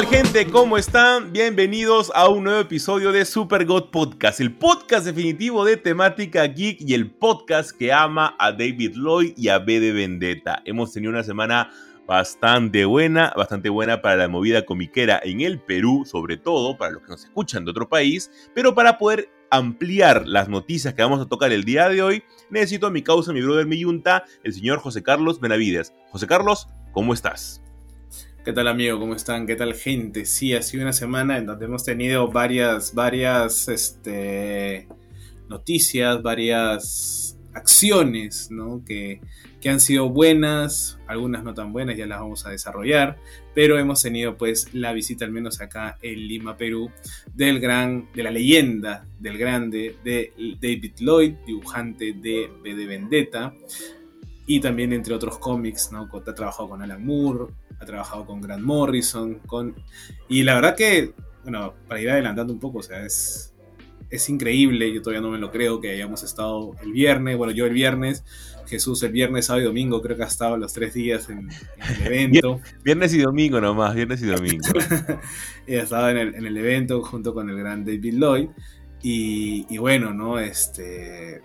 Tal gente? ¿Cómo están? Bienvenidos a un nuevo episodio de Super God Podcast, el podcast definitivo de temática geek y el podcast que ama a David Lloyd y a B de Vendetta. Hemos tenido una semana bastante buena, bastante buena para la movida comiquera en el Perú, sobre todo para los que nos escuchan de otro país, pero para poder ampliar las noticias que vamos a tocar el día de hoy, necesito a mi causa, mi brother, mi yunta, el señor José Carlos Benavides. José Carlos, ¿cómo estás? ¿Qué tal amigo? ¿Cómo están? ¿Qué tal gente? Sí, ha sido una semana en donde hemos tenido varias, varias este, noticias, varias acciones, ¿no? Que, que, han sido buenas, algunas no tan buenas, ya las vamos a desarrollar, pero hemos tenido pues la visita, al menos acá en Lima, Perú, del gran, de la leyenda, del grande, de David Lloyd, dibujante de B de Vendetta, y también entre otros cómics, ¿no? Ha trabajado con Alan Moore, ha trabajado con Grant Morrison, con... Y la verdad que, bueno, para ir adelantando un poco, o sea, es, es increíble, yo todavía no me lo creo que hayamos estado el viernes, bueno, yo el viernes, Jesús el viernes, sábado y domingo, creo que ha estado los tres días en, el evento. viernes y domingo nomás, viernes y domingo. y ha estado en el, en el, evento junto con el gran David Lloyd. Y, y bueno, ¿no? Este,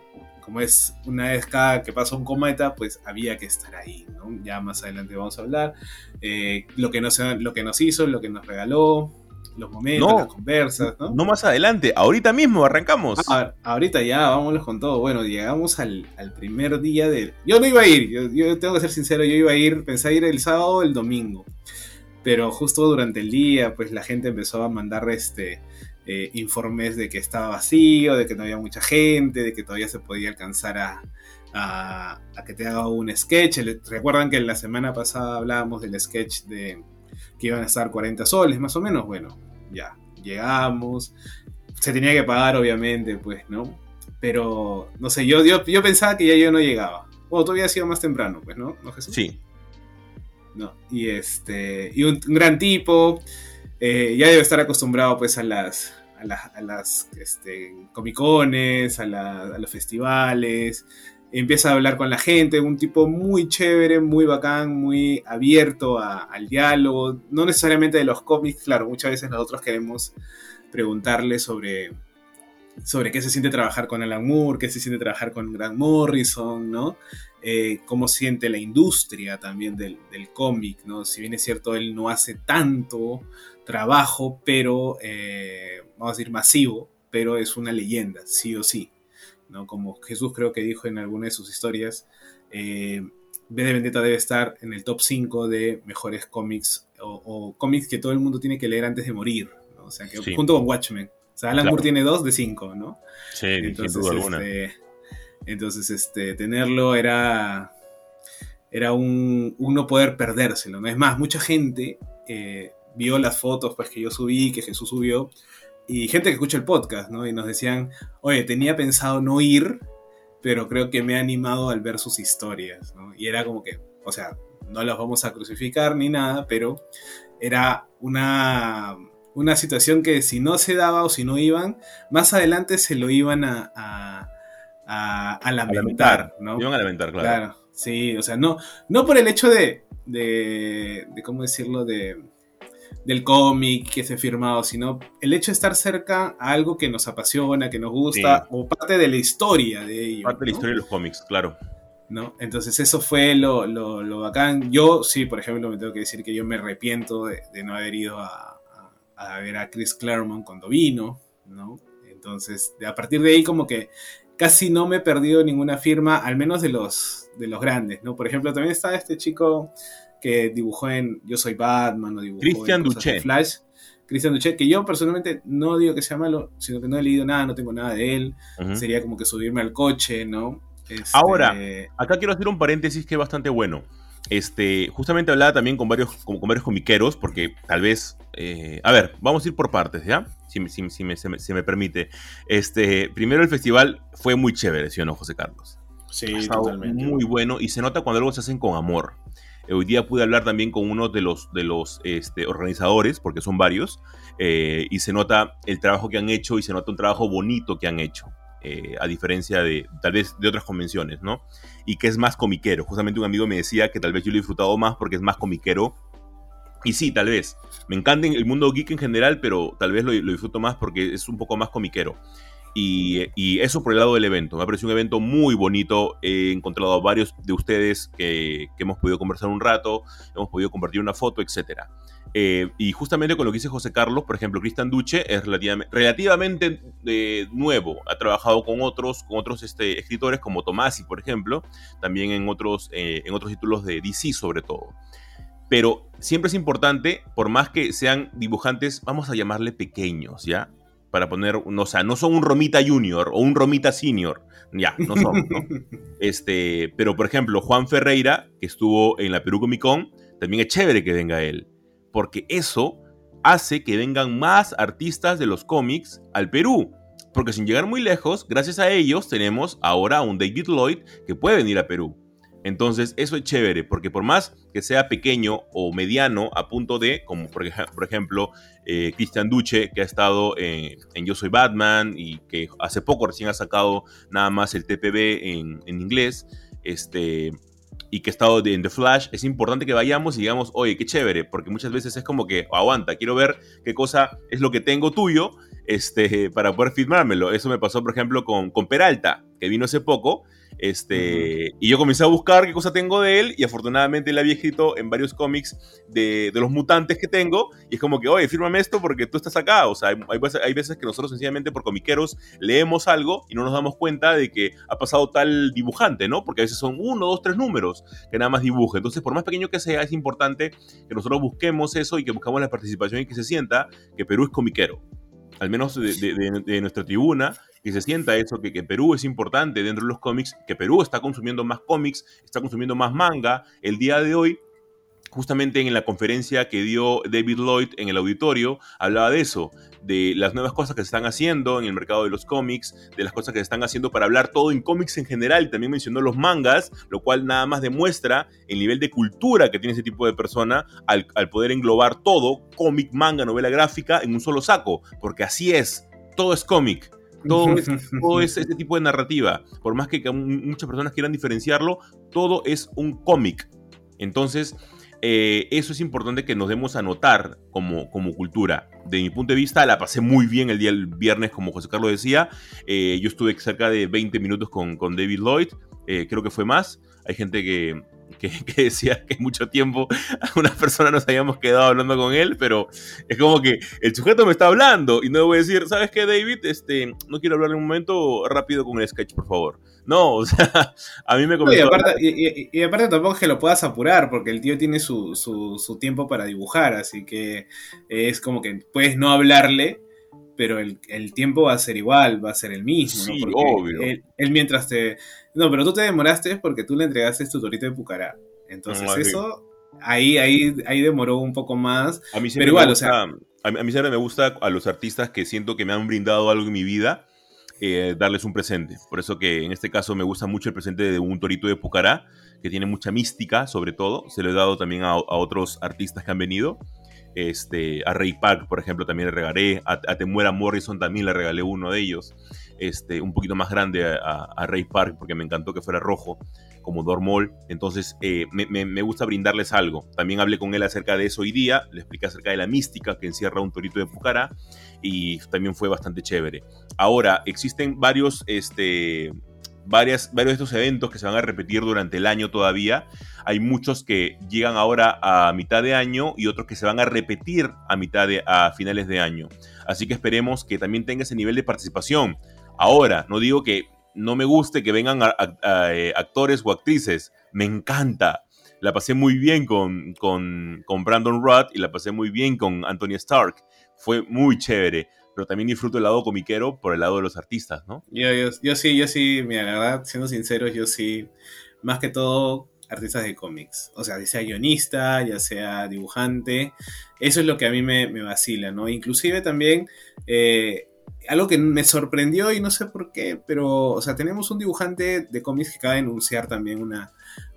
como es una vez cada que pasa un cometa, pues había que estar ahí, ¿no? Ya más adelante vamos a hablar. Eh, lo, que nos, lo que nos hizo, lo que nos regaló, los momentos, las conversas, ¿no? No más adelante, ahorita mismo arrancamos. Ah, ahorita ya, vámonos con todo. Bueno, llegamos al, primer día de... Yo no iba a ir, yo, tengo que ser sincero, yo iba a ir, pensé ir el sábado o el domingo. Pero justo durante el día, pues la gente empezó a mandar este eh, informes de que estaba vacío, de que no había mucha gente, de que todavía se podía alcanzar a, que te haga un sketch. Recuerdan que la semana pasada hablábamos del sketch de que iban a estar 40 soles, más o menos. Bueno, ya, llegamos. Se tenía que pagar, obviamente, pues, ¿no? Pero, no sé, yo, yo, yo pensaba que ya yo no llegaba. O todavía ha sido más temprano, pues, ¿no? ¿No Jesús? Sí. No, y este, y un gran tipo, eh, ya debe estar acostumbrado pues a las, a, las este, comicones, a, los festivales, empieza a hablar con la gente, un tipo muy chévere, muy bacán, muy abierto al diálogo, no necesariamente de los cómics, claro, muchas veces nosotros queremos preguntarle sobre, sobre qué se siente trabajar con Alan Moore, qué se siente trabajar con Grant Morrison, ¿no? Eh, cómo siente la industria también del, del cómic, ¿no? Si bien es cierto, él no hace tanto trabajo, pero, eh, vamos a decir, masivo, pero es una leyenda, sí o sí. ¿no? Como Jesús creo que dijo en alguna de sus historias, eh, B de Vendetta debe estar en el top 5 de mejores cómics o, cómics que todo el mundo tiene que leer antes de morir. O sea, que junto con Watchmen. O sea, Alan Moore tiene 2 de 5, ¿no? Sí, entonces, este, entonces, este, tenerlo era, era un, no poder perdérselo. ¿no? Es más, mucha gente eh, vio las fotos pues, que yo subí, que Jesús subió, y gente que escucha el podcast, ¿no? Y nos decían, oye, tenía pensado no ir, pero creo que me ha animado al ver sus historias, ¿no? Y era como que, o sea, no las vamos a crucificar ni nada, pero era una, una situación que si no se daba o si no iban, más adelante se lo iban a, a, lamentar, ¿no? Iban a lamentar, claro. Claro, sí, o sea, no, no por el hecho de, de, de ¿cómo decirlo?, de del cómic que se ha firmado, sino el hecho de estar cerca a algo que nos apasiona, que nos gusta, o parte de la historia de ellos. Parte de la historia de los cómics, claro. ¿No? Entonces eso fue lo, lo, bacán. Yo sí, por ejemplo, me tengo que decir que yo me arrepiento de, no haber ido a, ver a Chris Claremont cuando vino, ¿no? Entonces, a partir de ahí como que casi no me he perdido ninguna firma, al menos de los, de los grandes, ¿no? Por ejemplo, también está este chico que dibujó en Yo Soy Batman o dibujó Christian en Flash. Christian Duché, que yo personalmente no digo que sea malo, sino que no he leído nada, no tengo nada de él. Sería como que subirme al coche, ¿no? Este, Ahora, acá quiero hacer un paréntesis que es bastante bueno. este, justamente hablaba también con varios, con, varios comiqueros, porque tal vez, eh, a ver, vamos a ir por partes, ¿ya? Si, si, me, se, me, permite. Este, primero el festival fue muy chévere, ¿sí o no, José Carlos? Sí, totalmente. Muy bueno y se nota cuando algo se hacen con amor. Hoy día pude hablar también con uno de los, de los este, organizadores, porque son varios, eh, y se nota el trabajo que han hecho y se nota un trabajo bonito que han hecho. Eh, a diferencia de tal vez de otras convenciones, ¿no? Y que es más comiquero. Justamente un amigo me decía que tal vez yo lo he disfrutado más porque es más comiquero. Y sí, tal vez. Me encanta el mundo geek en general, pero tal vez lo, disfruto más porque es un poco más comiquero. Y, eso por el lado del evento. Me ha parecido un evento muy bonito. He encontrado a varios de ustedes que, hemos podido conversar un rato, hemos podido compartir una foto, etcétera. Eh, y justamente con lo que dice José Carlos, por ejemplo, Cristian Duche es relativamente, eh, nuevo. Ha trabajado con otros, con otros este, escritores como Tomasi, por ejemplo, también en otros, eh, en otros títulos de DC sobre todo. Pero siempre es importante, por más que sean dibujantes, vamos a llamarle pequeños, ¿ya? Para poner, no, o sea, no son un Romita Junior o un Romita Senior, ya, no son, ¿no? Este, pero por ejemplo, Juan Ferreira, que estuvo en la Perú Comic Con, también es chévere que venga él porque eso hace que vengan más artistas de los cómics al Perú. Porque sin llegar muy lejos, gracias a ellos tenemos ahora a un David Lloyd que puede venir a Perú. Entonces, eso es chévere, porque por más que sea pequeño o mediano, a punto de, como por, ejemplo, eh, Christian Duce, que ha estado en, Yo Soy Batman y que hace poco recién ha sacado nada más el TPB en, en inglés, este, y que he estado en The Flash, es importante que vayamos y digamos, oye, qué chévere, porque muchas veces es como que, aguanta, quiero ver qué cosa es lo que tengo tuyo este, para poder firmármelo. Eso me pasó, por ejemplo, con, con Peralta, que vino hace poco, este, Y yo comencé a buscar qué cosa tengo de él y afortunadamente él había escrito en varios cómics de, de, los mutantes que tengo y es como que, oye, fírmame esto porque tú estás acá. O sea, hay, veces que nosotros sencillamente por comiqueros leemos algo y no nos damos cuenta de que ha pasado tal dibujante, ¿no? Porque a veces son uno, dos, tres números que nada más dibuja. Entonces, por más pequeño que sea, es importante que nosotros busquemos eso y que buscamos la participación y que se sienta que Perú es comiquero al menos de, de, nuestra tribuna, que se sienta eso, que, que, Perú es importante dentro de los cómics, que Perú está consumiendo más cómics, está consumiendo más manga. El día de hoy, justamente en la conferencia que dio David Lloyd en el auditorio, hablaba de eso, de las nuevas cosas que se están haciendo en el mercado de los cómics, de las cosas que se están haciendo para hablar todo en cómics en general. También mencionó los mangas, lo cual nada más demuestra el nivel de cultura que tiene ese tipo de persona al, al poder englobar todo, cómic, manga, novela gráfica, en un solo saco, porque así es, todo es cómic todo es, ese tipo de narrativa. Por más que muchas personas quieran diferenciarlo, todo es un cómic. Entonces, eh, eso es importante que nos demos a notar como, como cultura. De mi punto de vista, la pasé muy bien el día del viernes, como José Carlos decía. Eh, yo estuve cerca de 20 minutos con, con David Lloyd, eh, creo que fue más. Hay gente que, que, decía que mucho tiempo algunas personas nos habíamos quedado hablando con él, pero es como que el sujeto me está hablando y no le voy a decir, ¿sabes qué, David? Este, no quiero hablar en un momento rápido con el sketch, por favor. No, o sea, a mí me comentó... y, aparte, tampoco es que lo puedas apurar, porque el tío tiene su, su, su tiempo para dibujar, así que es como que puedes no hablarle, pero el, el, tiempo va a ser igual, va a ser el mismo, sí, ¿no? obvio. Él, mientras te... No, pero tú te demoraste porque tú le entregaste tu torito de pucará. Entonces eso, ahí, ahí, ahí demoró un poco más. A mí pero igual, o sea... A mí, siempre me gusta a los artistas que siento que me han brindado algo en mi vida, eh, darles un presente. Por eso que en este caso me gusta mucho el presente de un torito de Pucará, que tiene mucha mística sobre todo. Se lo he dado también a, a otros artistas que han venido. Este, a Ray Park, por ejemplo, también le regalé. A, Temuera Morrison también le regalé uno de ellos. Este, un poquito más grande a, Ray Park porque me encantó que fuera rojo, como Dormol. Entonces, eh, me, gusta brindarles algo. También hablé con él acerca de eso hoy día. Le expliqué acerca de la mística que encierra un torito de Pucará. Y también fue bastante chévere. Ahora, existen varios. Este, varios de estos eventos que se van a repetir durante el año todavía. Hay muchos que llegan ahora a mitad de año y otros que se van a repetir a mitad de a finales de año. Así que esperemos que también tenga ese nivel de participación. Ahora, no digo que no me guste que vengan eh, actores o actrices. Me encanta. La pasé muy bien con, con, con Brandon Rudd y la pasé muy bien con Anthony Stark. Fue muy chévere pero también disfruto el lado comiquero por el lado de los artistas, ¿no? Yo, yo, sí, yo sí, mira, la verdad, siendo sinceros, yo sí, más que todo, artistas de cómics. O sea, ya sea guionista, ya sea dibujante. Eso es lo que a mí me, me vacila, ¿no? Inclusive también... Eh, algo que me sorprendió y no sé por qué, pero, o sea, tenemos un dibujante de cómics que acaba de anunciar también una,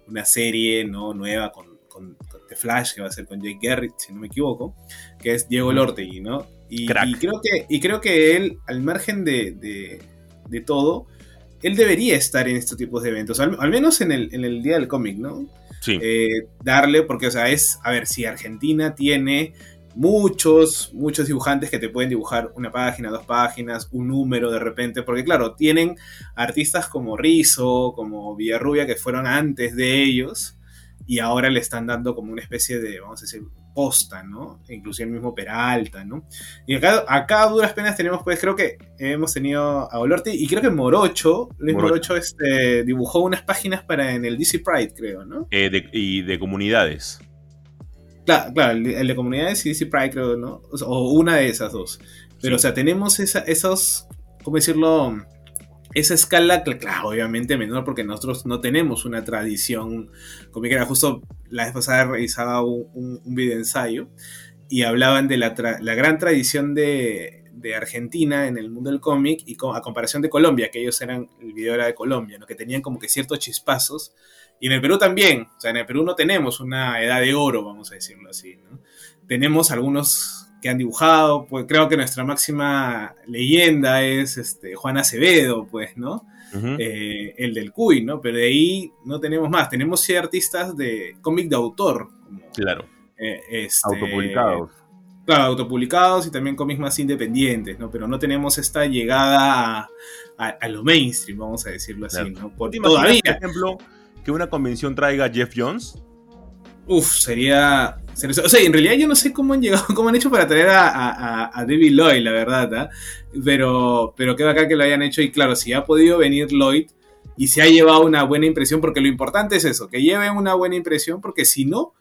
una serie ¿no? nueva con, con, The Flash, que va a ser con Jake Garrett, si no me equivoco, que es Diego Lortegui, ¿no? Y, creo, que, y creo que él, al margen de, de, todo, él debería estar en estos tipos de eventos, al, menos en el, en el Día del Cómic, ¿no? Sí. Eh, darle, porque, o sea, es, a ver, si Argentina tiene muchos, muchos dibujantes que te pueden dibujar una página, dos páginas, un número de repente, porque claro, tienen artistas como Rizo, como Villarrubia, que fueron antes de ellos, y ahora le están dando como una especie de, vamos a decir, posta, ¿no? Inclusive el mismo Peralta, ¿no? Y acá, acá a duras penas tenemos, pues creo que hemos tenido a Olorti y creo que Morocho, Luis Morocho, este, dibujó unas páginas para en el DC Pride, creo, ¿no? Eh, y de comunidades. Claro, claro, el, de comunidades y DC Pride, creo, ¿no? O, una de esas dos. Pero, o sea, tenemos esa, esos, ¿cómo decirlo? Esa escala, claro, obviamente menor, porque nosotros no tenemos una tradición como era Justo la vez pasada realizaba un, un, video ensayo y hablaban de la, la gran tradición de, de, Argentina en el mundo del cómic y a comparación de Colombia, que ellos eran, el video era de Colombia, ¿no? que tenían como que ciertos chispazos y en el Perú también, o sea, en el Perú no tenemos una edad de oro, vamos a decirlo así, ¿no? Tenemos algunos que han dibujado, pues creo que nuestra máxima leyenda es este, Juan Acevedo, pues, ¿no? Eh, el del Cuy, ¿no? Pero de ahí no tenemos más. Tenemos sí artistas de cómic de autor. claro. Eh, este, autopublicados. Claro, autopublicados y también cómics más independientes, ¿no? Pero no tenemos esta llegada a, lo mainstream, vamos a decirlo así, ¿no? Por, todavía. Por ejemplo, que una convención traiga a Jeff Jones? Uf, sería, O sea, en realidad yo no sé cómo han llegado, cómo han hecho para traer a, David Lloyd, la verdad, ¿ah? Pero, pero qué bacán que lo hayan hecho. Y claro, si ha podido venir Lloyd y se ha llevado una buena impresión, porque lo importante es eso, que lleven una buena impresión, porque si no,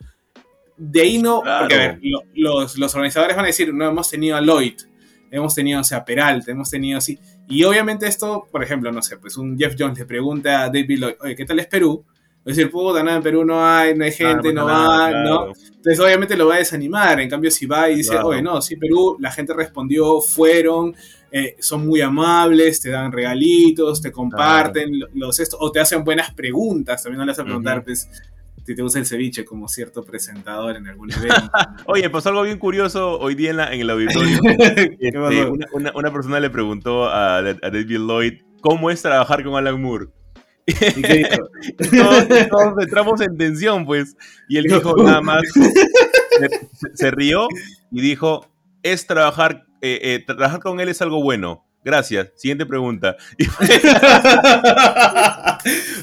de ahí no. Porque a ver, los, los organizadores van a decir, no hemos tenido a Lloyd, hemos tenido, o sea, Peralta, hemos tenido así. Y obviamente esto, por ejemplo, no sé, pues un Jeff Jones le pregunta a David Lloyd, oye, ¿qué tal es Perú? Es decir, puta, nada, en Perú no hay, no hay gente, no, va, ¿no? Entonces obviamente lo va a desanimar. En cambio, si va y dice, oye, no, sí, Perú, la gente respondió, fueron, eh, son muy amables, te dan regalitos, te comparten los esto, o te hacen buenas preguntas, también no le vas a preguntar, pues, si te gusta el ceviche como cierto presentador en algún evento. Oye, pasó algo bien curioso hoy día en, el auditorio. Este, una, persona le preguntó a, David Lloyd cómo es trabajar con Alan Moore. ¿Y todos, entramos en tensión, pues. Y él dijo nada más, se, rió y dijo, es trabajar, eh, eh, trabajar con él es algo bueno. Gracias. Siguiente pregunta.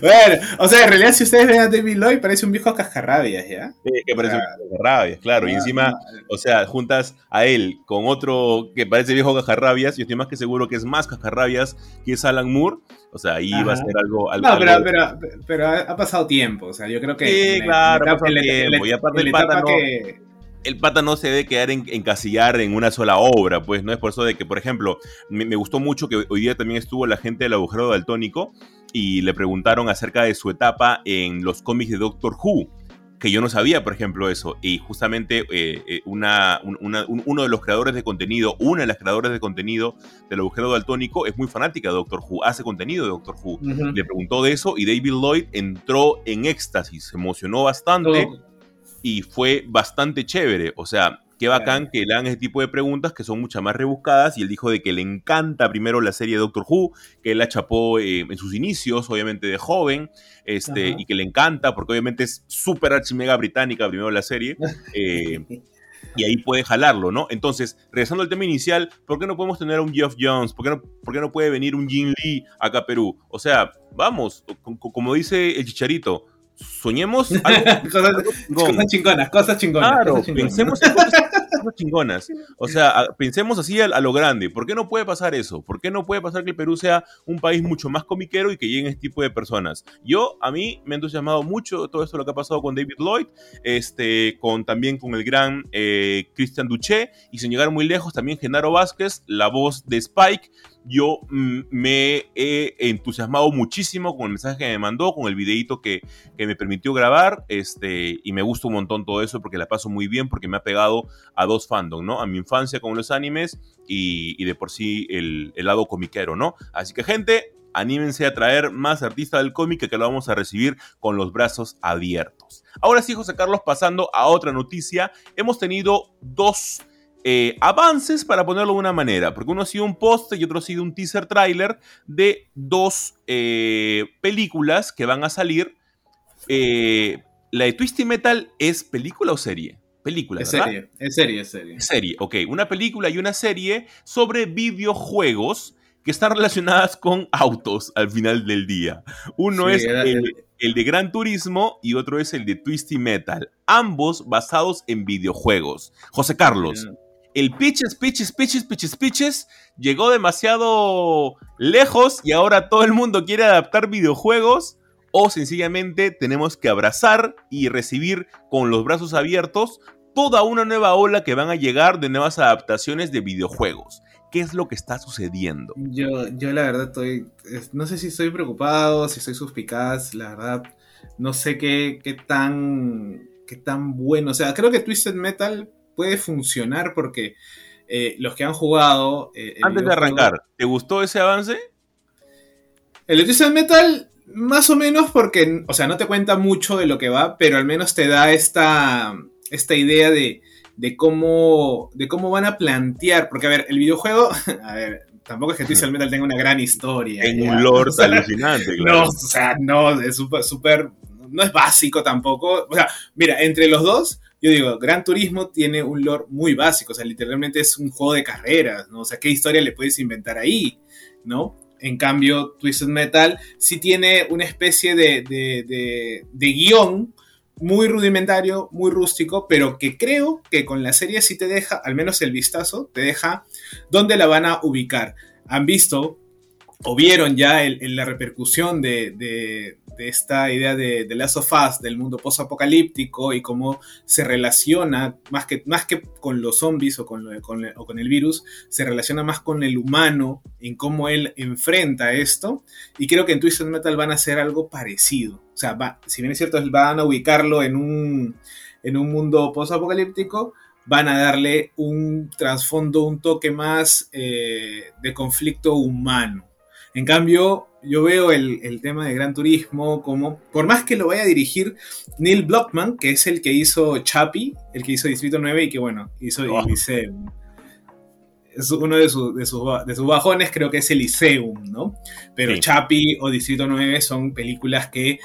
bueno, o sea, en realidad, si ustedes ven a David Lloyd, parece un viejo cascarrabias, ¿ya? Sí, que parece un cascarrabias, claro. y ah, encima, o sea, juntas a él con otro que parece viejo cascarrabias, yo estoy más que seguro que es más cascarrabias que es Alan Moore. O sea, ahí va a ser algo. algo no, pero, pero, pero, ha pasado tiempo. O sea, yo creo que. Sí, claro, ha pasado tiempo. y aparte, el pata no. Que el pata no se debe quedar en, encasillar en una sola obra, pues no es por eso de que, por ejemplo, me, gustó mucho que hoy día también estuvo la gente del agujero daltónico y le preguntaron acerca de su etapa en los cómics de Doctor Who, que yo no sabía, por ejemplo, eso. Y justamente eh, eh, una, uno de los creadores de contenido, una de las creadoras de contenido del agujero daltónico es muy fanática de Doctor Who, hace contenido de Doctor Who. Le preguntó de eso y David Lloyd entró en éxtasis, se emocionó bastante y fue bastante chévere. O sea, qué bacán que le hagan ese tipo de preguntas que son mucho más rebuscadas. Y él dijo de que le encanta primero la serie Doctor Who, que él la chapó eh, en sus inicios, obviamente de joven, este, y que le encanta, porque obviamente es súper archimega británica primero la serie. Eh, y ahí puede jalarlo, ¿no? Entonces, regresando al tema inicial, ¿por qué no podemos tener a un Geoff Jones? ¿Por qué no, por qué no puede venir un Jin Lee acá a Perú? O sea, vamos, como dice el chicharito, soñemos algo, cosas, chingonas, cosas chingonas. Claro, pensemos en cosas, chingonas. O sea, pensemos así a, lo grande. ¿Por qué no puede pasar eso? ¿Por qué no puede pasar que el Perú sea un país mucho más comiquero y que lleguen este tipo de personas? Yo, a mí, me ha entusiasmado mucho todo esto lo que ha pasado con David Lloyd, este, con, también con el gran eh, Christian Duché, y sin llegar muy lejos, también Genaro Vázquez, la voz de Spike, yo mm, me he entusiasmado muchísimo con el mensaje que me mandó, con el videito que, que, me permitió grabar, este, y me gusta un montón todo eso porque la paso muy bien, porque me ha pegado a dos fandom, ¿no? A mi infancia con los animes y, de por sí el, el lado comiquero, ¿no? Así que gente, anímense a traer más artistas del cómic que lo vamos a recibir con los brazos abiertos. Ahora sí, José Carlos, pasando a otra noticia, hemos tenido dos eh, avances, para ponerlo de una manera, porque uno ha sido un post y otro ha sido un teaser trailer de dos eh, películas que van a salir. Eh, ¿La de Twisty Metal es película o serie? Película, es serie, es serie, es serie. Serie, ok. Una película y una serie sobre videojuegos que están relacionadas con autos al final del día. Uno Sí, es era- el, el de Gran Turismo y otro es el de Twisty Metal. Ambos basados en videojuegos. José Carlos, el Pitches, Pitches, Pitches, Pitches, Pitches llegó demasiado lejos y ahora todo el mundo quiere adaptar videojuegos o sencillamente tenemos que abrazar y recibir con los brazos abiertos toda una nueva ola que van a llegar de nuevas adaptaciones de videojuegos. ¿Qué es lo que está sucediendo? Yo, yo la verdad estoy, es- no sé si estoy preocupado, si estoy suspicaz, la verdad, no sé qué, qué tan, qué tan bueno, o sea, creo que Twisted Metal puede funcionar porque eh, los que han jugado... eh, Antes de arrancar, ¿te gustó ese avance? El Twisted Metal, más o menos porque, o sea, no te cuenta mucho de lo que va, pero al menos te da esta, esta idea de, de cómo, de cómo van a plantear, porque a ver, el videojuego, a ver, tampoco es que Twisted Metal tenga una gran historia. En un lore O sea, alucinante, No, claro. o sea, no, es súper, súper, no es básico tampoco. O sea, mira, entre los dos, yo digo, Gran Turismo tiene un lore muy básico, o sea, literalmente es un juego de carreras, ¿no? O sea, ¿qué historia le puedes inventar ahí, ¿no? En cambio, Twisted Metal sí tiene una especie de, de, de, guion muy rudimentario, muy rústico, pero que creo que con la serie sí te deja, al menos el vistazo, te deja dónde la van a ubicar. Han visto o vieron ya el- la repercusión de- de esta idea de, de Last of Us, del mundo post-apocalíptico y cómo se relaciona, más que, más que con los zombies o con, con- o con el virus, se relaciona más con el humano, en cómo él enfrenta esto. Y creo que en Twisted Metal van a hacer algo parecido. O sea, va- si bien es cierto, van a ubicarlo en un, en un mundo post-apocalíptico, van a darle un trasfondo, un toque más eh, de conflicto humano. En cambio, yo veo el, el tema de Gran Turismo como, por más que lo vaya a dirigir Neil Blockman, que es el que hizo Chappie, el que hizo Distrito 9 y que, bueno, hizo Oh. Es uno de, sus- de, sus, de sus bajones, creo que es Elysium, ¿no? Pero Sí. Chappie o Distrito 9 son películas que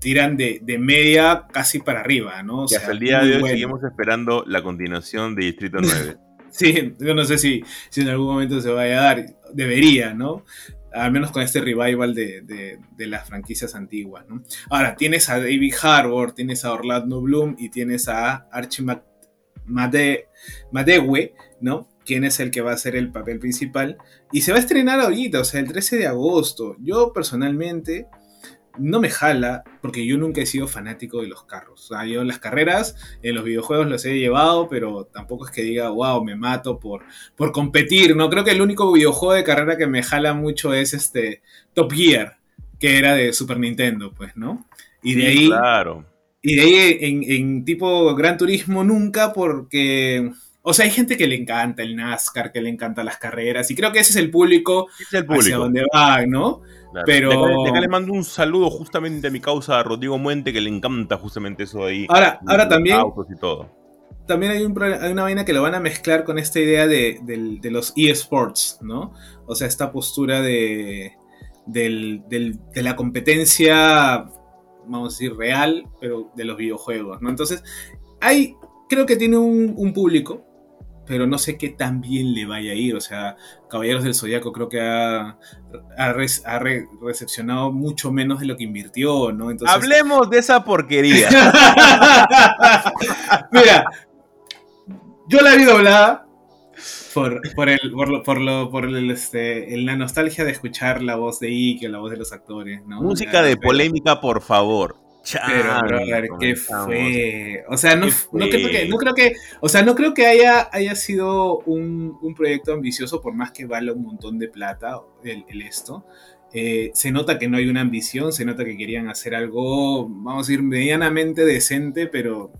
tiran de, de media casi para arriba, ¿no? O Y sea, hasta el día de hoy bueno. seguimos esperando la continuación de Distrito 9. Sí, yo no sé si, si en algún momento se vaya a dar. Debería, ¿no? Al menos con este revival de, de- las franquicias antiguas, ¿no? Ahora, tienes a David Harbour, tienes a Orlando Bloom y tienes a Archie Mac- Made- Madewe, ¿no? Quién es el que va a hacer el papel principal. Y se va a estrenar ahorita, o sea, el 13 de agosto. Yo personalmente no me jala, porque yo nunca he sido fanático de los carros. O sea, yo las carreras en los videojuegos los he llevado, pero tampoco es que diga, wow, me mato por, por competir, ¿no? Creo que el único videojuego de carrera que me jala mucho es este Top Gear, que era de Super Nintendo, pues, ¿no? Y de ahí, Claro. y de ahí en, en tipo Gran Turismo nunca, porque... O sea, hay gente que le encanta el NASCAR, que le encanta las carreras, y creo que ese es el público, es el hacia público. donde va, ¿no? Claro. pero- De acá, de acá le mando un saludo justamente a mi causa, a Rodrigo Muente, que le encanta justamente eso de ahí. Ahora, ahora también Autos y todo. también hay, un, hay una vaina que lo van a mezclar con esta idea de, los eSports, ¿no? O sea, esta postura de, del- del- de la competencia, vamos a decir, real, pero de los videojuegos, ¿no? Entonces, hay, creo que tiene un, un público, pero no sé qué tan bien le vaya a ir. O sea, Caballeros del Zodiaco creo que ha, ha res- ha re- recepcionado mucho menos de lo que invirtió, ¿no? Entonces, Hablemos de esa porquería. Mira, yo la vi doblada por, por, el, por, lo, por, lo, por el, este, la nostalgia de escuchar la voz de o la voz de los actores. ¿no? Música de pero- polémica, por favor. Pero, brother, ¿qué fue? O sea, no, no, creo que, no creo que, o sea, no creo que haya, haya sido un, un proyecto ambicioso, por más que vale un montón de plata el, el esto. Eh, se nota que no hay una ambición, se nota que querían hacer algo, vamos a decir, medianamente decente, pero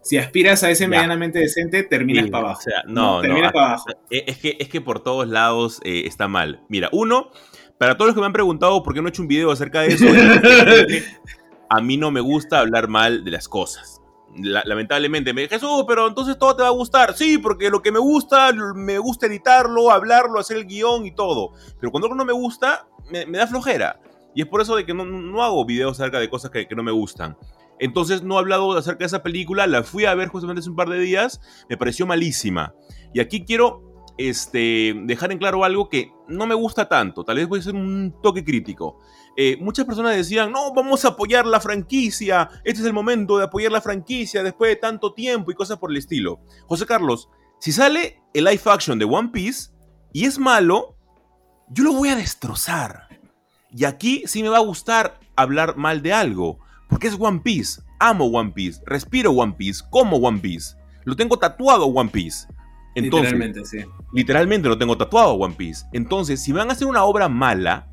si aspiras a ese medianamente decente, terminas para abajo. O sea, no, no, terminas para abajo. Eh, es que, es que por todos lados eh, está mal. Mira, uno, para todos los que me han preguntado por qué no he hecho un video acerca de eso, a mí no me gusta hablar mal de las cosas. lamentablemente me dije, Jesús, pero entonces todo te va a gustar. Sí, porque lo que me gusta, me gusta editarlo, hablarlo, hacer el guion y todo. Pero cuando algo no me gusta, me, da flojera. Y es por eso de que no, hago videos acerca de cosas que, que, no me gustan. Entonces no he hablado acerca de esa película, la fui a ver justamente hace un par de días, me pareció malísima. Y aquí quiero este, dejar en claro algo que no me gusta tanto, tal vez voy a ser un toque crítico. Eh, muchas personas decían, no, vamos a apoyar la franquicia, este es el momento de apoyar la franquicia después de tanto tiempo y cosas por el estilo. José Carlos, si sale el live action de One Piece y es malo, yo lo voy a destrozar. Y aquí sí me va a gustar hablar mal de algo, porque es One Piece, amo One Piece, respiro One Piece, como One Piece, lo tengo tatuado One Piece. literalmente, sí. Literalmente lo tengo tatuado One Piece. Entonces, si van a hacer una obra mala,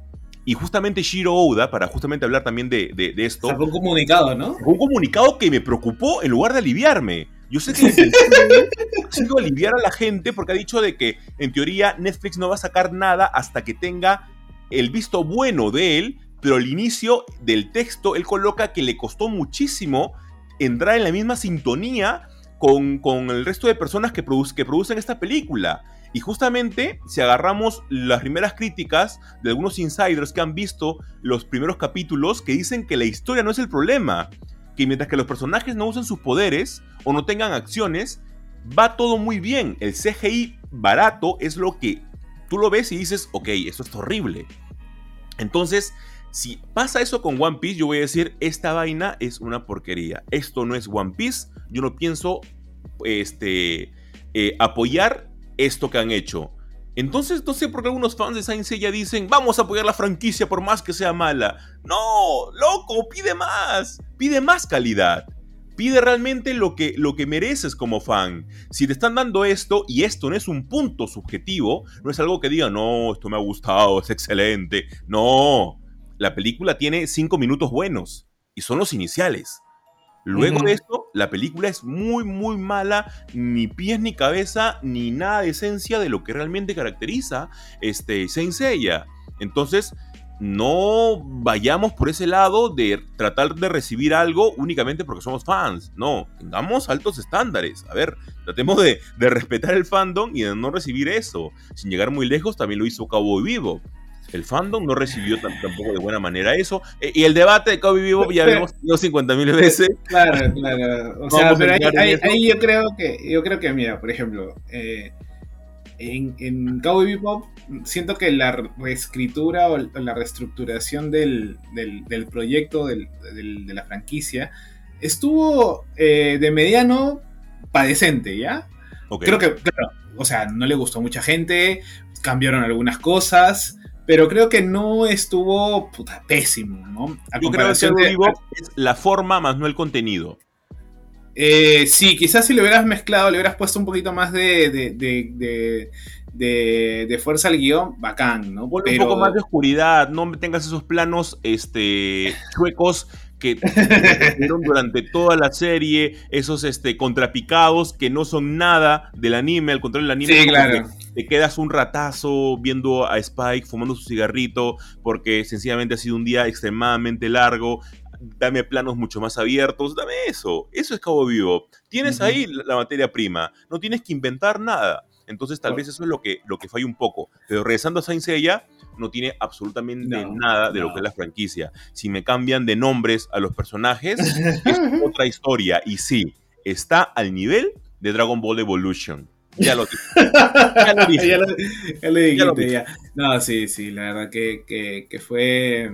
y justamente Shiro Oda, para justamente hablar también de, de, esto. Sacó un comunicado, ¿no? un comunicado que me preocupó en lugar de aliviarme. Yo sé que ha sido aliviar a la gente porque ha dicho de que en teoría Netflix no va a sacar nada hasta que tenga el visto bueno de él, pero al inicio del texto él coloca que le costó muchísimo entrar en la misma sintonía con, con el resto de personas que, que producen esta película. Y justamente, si agarramos las primeras críticas de algunos insiders que han visto los primeros capítulos, que dicen que la historia no es el problema, que mientras que los personajes no usen sus poderes o no tengan acciones, va todo muy bien. El CGI barato es lo que tú lo ves y dices, ok, esto es horrible. Entonces, si pasa eso con One Piece, yo voy a decir, esta vaina es una porquería. Esto no es One Piece. Yo no pienso este, eh, apoyar esto que han hecho. Entonces no sé por qué algunos fans de Saint Seiya dicen, vamos a apoyar la franquicia por más que sea mala. No, loco, pide más, pide más calidad. Pide realmente lo que, lo que mereces como fan. Si te están dando esto, y esto no es un punto subjetivo, no es algo que diga, no, esto me ha gustado, es excelente. No, la película tiene cinco minutos buenos, y son los iniciales. Luego de esto, la película es muy, muy mala, ni pies ni cabeza, ni nada de esencia de lo que realmente caracteriza este Saint Seiya. Entonces, no vayamos por ese lado de tratar de recibir algo únicamente porque somos fans. No, tengamos altos estándares. A ver, tratemos de, de respetar el fandom y de no recibir eso. Sin llegar muy lejos, también lo hizo Cowboy Vivo el fandom no recibió tampoco de buena manera eso. E, y el debate de Cowboy Vivo ya vimos 50 mil veces. Claro, claro. O sea, pero ahí, yo creo que, yo creo que, mira, por ejemplo, eh, en, en Cowboy Bebop siento que la reescritura o la reestructuración del, del, proyecto de la franquicia estuvo eh, de mediano padecente, ¿ya? Creo que, claro, o sea, no le gustó a mucha gente, cambiaron algunas cosas, pero creo que no estuvo puta, pésimo, ¿no? Yo creo que vivo es la forma más no el contenido. Eh, sí, quizás si le hubieras mezclado, le hubieras puesto un poquito más de, de, fuerza al guion, bacán, ¿no? Un poco más de oscuridad, no tengas esos planos este, chuecos que tuvieron durante toda la serie, esos este, contrapicados que no son nada del anime, al contrario, el anime sí, claro. Te quedas un ratazo viendo a Spike fumando su cigarrito porque sencillamente ha sido un día extremadamente largo. Dame planos mucho más abiertos, dame eso. Eso es Cabo Vivo. Tienes ahí la materia prima, no tienes que inventar nada. Entonces, tal vez eso es lo que, lo que falla un poco. Pero regresando a Saint Seiya, no tiene absolutamente nada de lo que es la franquicia. Si me cambian de nombres a los personajes, es otra historia. Y sí, está al nivel de Dragon Ball Evolution. Ya lo dije. Ya lo dije. ya, lo, dijiste, No, sí, sí, la verdad que, que, fue.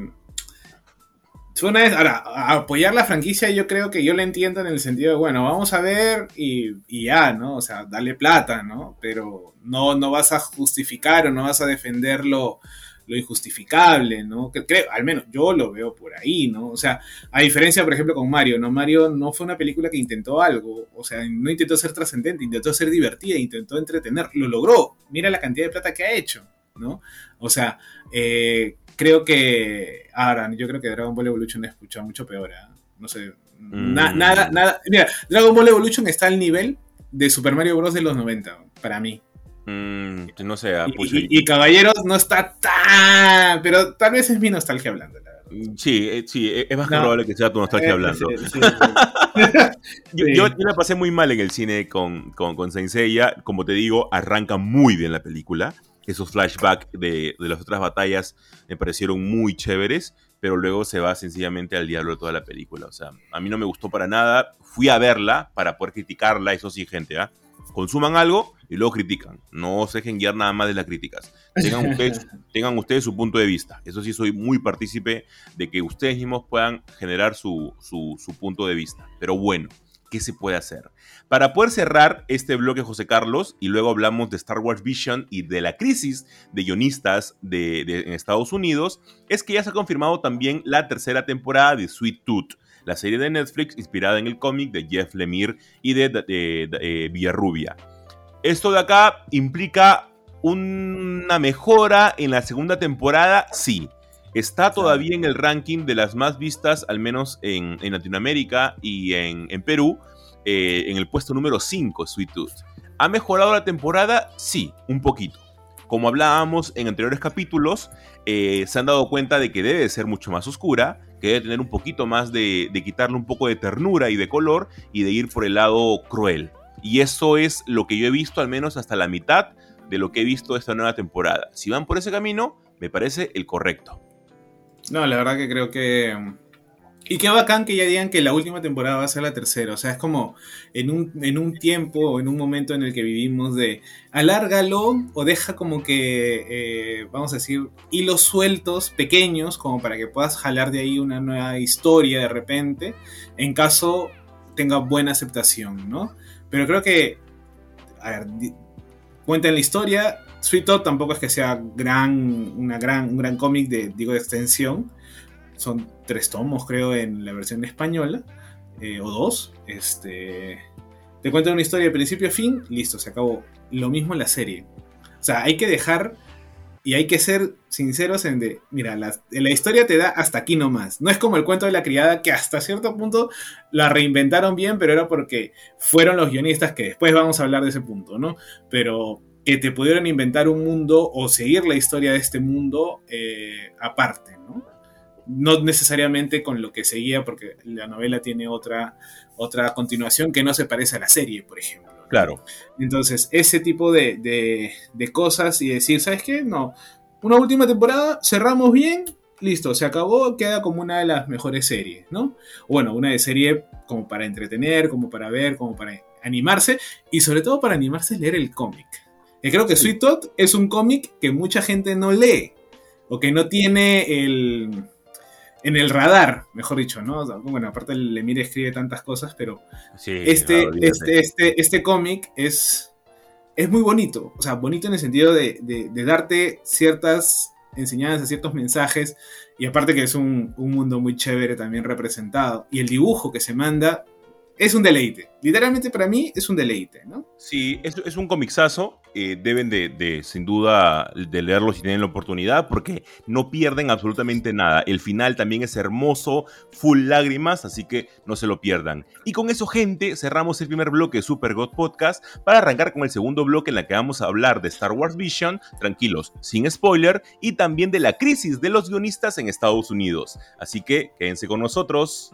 Fue una vez. Ahora, apoyar la franquicia, yo creo que yo la entiendo en el sentido de, bueno, vamos a ver y, y ya, ¿no? O sea, dale plata, ¿no? Pero no, no vas a justificar o no vas a defenderlo lo injustificable, ¿no? Que creo, al menos yo lo veo por ahí, ¿no? O sea, a diferencia, por ejemplo, con Mario, ¿no? Mario no fue una película que intentó algo, o sea, no intentó ser trascendente, intentó ser divertida, intentó entretener, lo logró. Mira la cantidad de plata que ha hecho, ¿no? O sea, eh, creo que, ahora, yo creo que Dragon Ball Evolution ha escuchado mucho peor, ¿eh? No sé, Mm. nada, nada, mira, Dragon Ball Evolution está al nivel de Super Mario Bros. de los 90, para mí. Mm, no sé, ah, Y, pucha, y- y Caballeros no está tan. Pero tal vez es mi nostalgia hablando, la verdad. Sí, eh, sí, eh, es más que No. probable que sea tu nostalgia Eh, hablando. sí, sí, sí. Yo, yo- yo la pasé muy mal en el cine con, con, con Saint Seiya. Como te digo, arranca muy bien la película. Esos flashbacks de, de las otras batallas me parecieron muy chéveres, pero luego se va sencillamente al diablo toda la película. O sea, a mí no me gustó para nada. Fui a verla para poder criticarla, eso sí, gente, ¿ah? Consuman algo y luego critican. No se dejen guiar nada más de las críticas. Tengan ustedes, tengan ustedes su punto de vista. Eso sí, soy muy partícipe de que ustedes mismos puedan generar su, su, su punto de vista. Pero bueno, ¿qué se puede hacer? Para poder cerrar este bloque, José Carlos, y luego hablamos de Star Wars Vision y de la crisis de guionistas de, de- en Estados Unidos, es que ya se ha confirmado también la tercera temporada de Sweet Tooth, la serie de Netflix inspirada en el cómic de Jeff Lemire y de, de- de- de- eh, Villarrubia. Esto de acá implica una mejora en la segunda temporada, sí. Está todavía en el ranking de las más vistas, al menos en, en Latinoamérica y en, en Perú, eh, en el puesto número 5, Sweet Tooth. ¿Ha mejorado la temporada? Sí, un poquito. Como hablábamos en anteriores capítulos, eh, se han dado cuenta de que debe de ser mucho más oscura, que debe tener un poquito más de, de quitarle un poco de ternura y de color y de ir por el lado cruel. Y eso es lo que yo he visto, al menos hasta la mitad de lo que he visto esta nueva temporada. Si van por ese camino, me parece el correcto. No, la verdad que creo que. Y qué bacán que ya digan que la última temporada va a ser la tercera. O sea, es como en un, en un tiempo en un momento en el que vivimos de alárgalo o deja como que, eh, vamos a decir, hilos sueltos, pequeños, como para que puedas jalar de ahí una nueva historia de repente, en caso tenga buena aceptación, ¿no? Pero creo que, a ver, di- cuenten la historia. Sweet Tooth tampoco es que sea gran, una gran, un gran cómic de, digo, de extensión. Son tres tomos, creo, en la versión española. eh, o dos. Este, te cuentan una historia de principio a fin. Listo, se acabó. Lo mismo en la serie. O sea, hay que dejar y hay que ser sinceros en de, mira, la, la historia te da hasta aquí nomás. No es como el cuento de la criada que hasta cierto punto la reinventaron bien, pero era porque fueron los guionistas que después vamos a hablar de ese punto, ¿no? Pero que te pudieron inventar un mundo o seguir la historia de este mundo eh, aparte, ¿no? No necesariamente con lo que seguía, porque la novela tiene otra, otra continuación que no se parece a la serie, por ejemplo. Claro. Entonces, ese tipo de, de- de cosas y decir, ¿sabes qué? No, una última temporada, cerramos bien, listo, se acabó, queda como una de las mejores series, ¿no? Bueno, una de serie como para entretener, como para ver, como para animarse, y sobre todo para animarse a leer el cómic. Y creo que Sweet Tooth es un cómic que mucha gente no lee, o que no tiene el... En el radar, mejor dicho, ¿no? O sea, Bueno, aparte el Lemire escribe tantas cosas, pero Sí, este, ah, este, este, este cómic es, es muy bonito. O sea, bonito en el sentido de, de- de darte ciertas enseñanzas, ciertos mensajes. Y aparte que es un, un mundo muy chévere también representado. Y el dibujo que se manda es un deleite. Literalmente para mí es un deleite, ¿no? Sí, es, es un comixazo. eh, deben de, sin duda, de leerlo si tienen la oportunidad, porque no pierden absolutamente nada. El final también es hermoso, full lágrimas, así que no se lo pierdan. Y con eso, gente, cerramos el primer bloque de Super God Podcast para arrancar con el segundo bloque en la que vamos a hablar de Star Wars Vision, tranquilos, sin spoiler, y también de la crisis de los guionistas en Estados Unidos. Así que quédense con nosotros.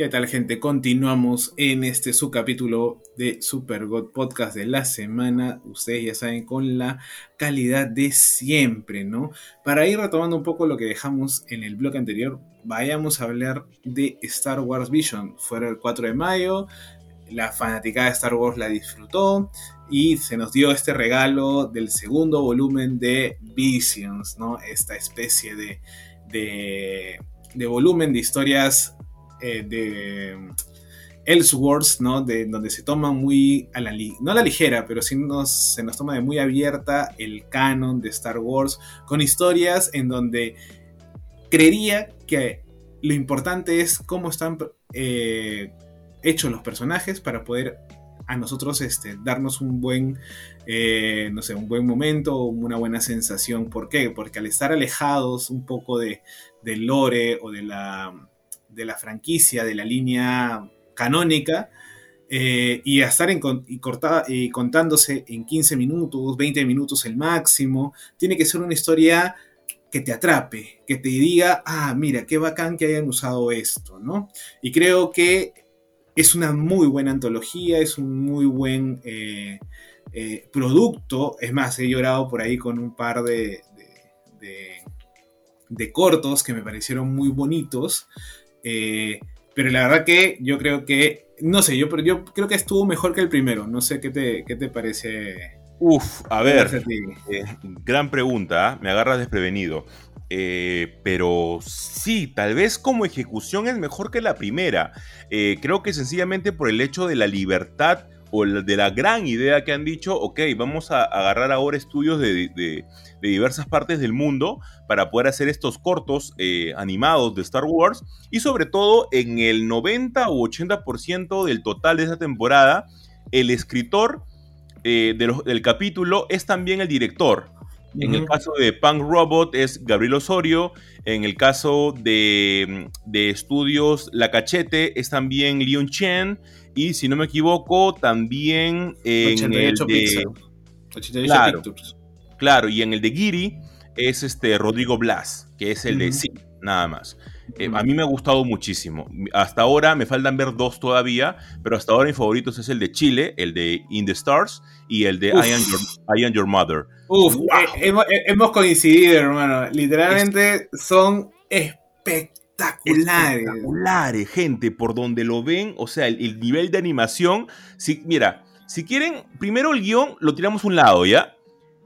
¿Qué tal, gente? Continuamos en este subcapítulo de Super God Podcast de la semana. Ustedes ya saben, con la calidad de siempre, ¿no? Para ir retomando un poco lo que dejamos en el blog anterior, vayamos a hablar de Star Wars Vision. Fue el 4 de mayo, la fanaticada de Star Wars la disfrutó y se nos dio este regalo del segundo volumen de Visions, ¿no? Esta especie de, de volumen de historias eh, de Elseworlds, ¿no? De, donde se toma muy a la no a la ligera, pero sí nos, se nos toma de muy abierta el canon de Star Wars, con historias en donde creería que lo importante es cómo están eh, hechos los personajes para poder a nosotros este, darnos un buen, eh, no sé, un buen momento, una buena sensación. ¿Por qué? Porque al estar alejados un poco de, del lore o de la, de la franquicia, de la línea canónica, eh, y a estar en, y, cortada, y contándose en 15 minutos, 20 minutos el máximo, tiene que ser una historia que te atrape, que te diga, ah, mira, qué bacán que hayan usado esto, ¿no? Y creo que es una muy buena antología, es un muy buen eh, eh, producto, es más, he llorado por ahí con un par de, de cortos que me parecieron muy bonitos, eh, pero la verdad que yo creo que, no sé, yo, yo creo que estuvo mejor que el primero. No sé qué te, qué te parece. Uf, a ver, eh, gran pregunta, ¿ah? me agarras desprevenido. Eh, pero sí, tal vez como ejecución es mejor que la primera. creo que sencillamente por el hecho de la libertad o de la gran idea que han dicho, ok, vamos a agarrar ahora estudios de, diversas partes del mundo para poder hacer estos cortos eh, animados de Star Wars y sobre todo en el 90 u 80% del total de esa temporada, el escritor eh, del capítulo es también el director. En el caso de Punk Robot es Gabriel Osorio. En el caso de, de estudios La Cachete es también Leon Chen. Y si no me equivoco, también en 88 el de... 88 claro, claro, y en el de Giri es este Rodrigo Blas, que es el de sí, nada más. Eh, a mí me ha gustado muchísimo. Hasta ahora me faltan ver dos todavía, pero hasta ahora mis favoritos es el de Chile, el de In the Stars y el de I am, your, I am, your, Mother. Uf, eh, hemos, coincidido, hermano. Literalmente son espectaculares espectaculares. gente, por donde lo ven, o sea, el, nivel de animación. Si, mira, si quieren, primero el guion lo tiramos a un lado, ¿ya?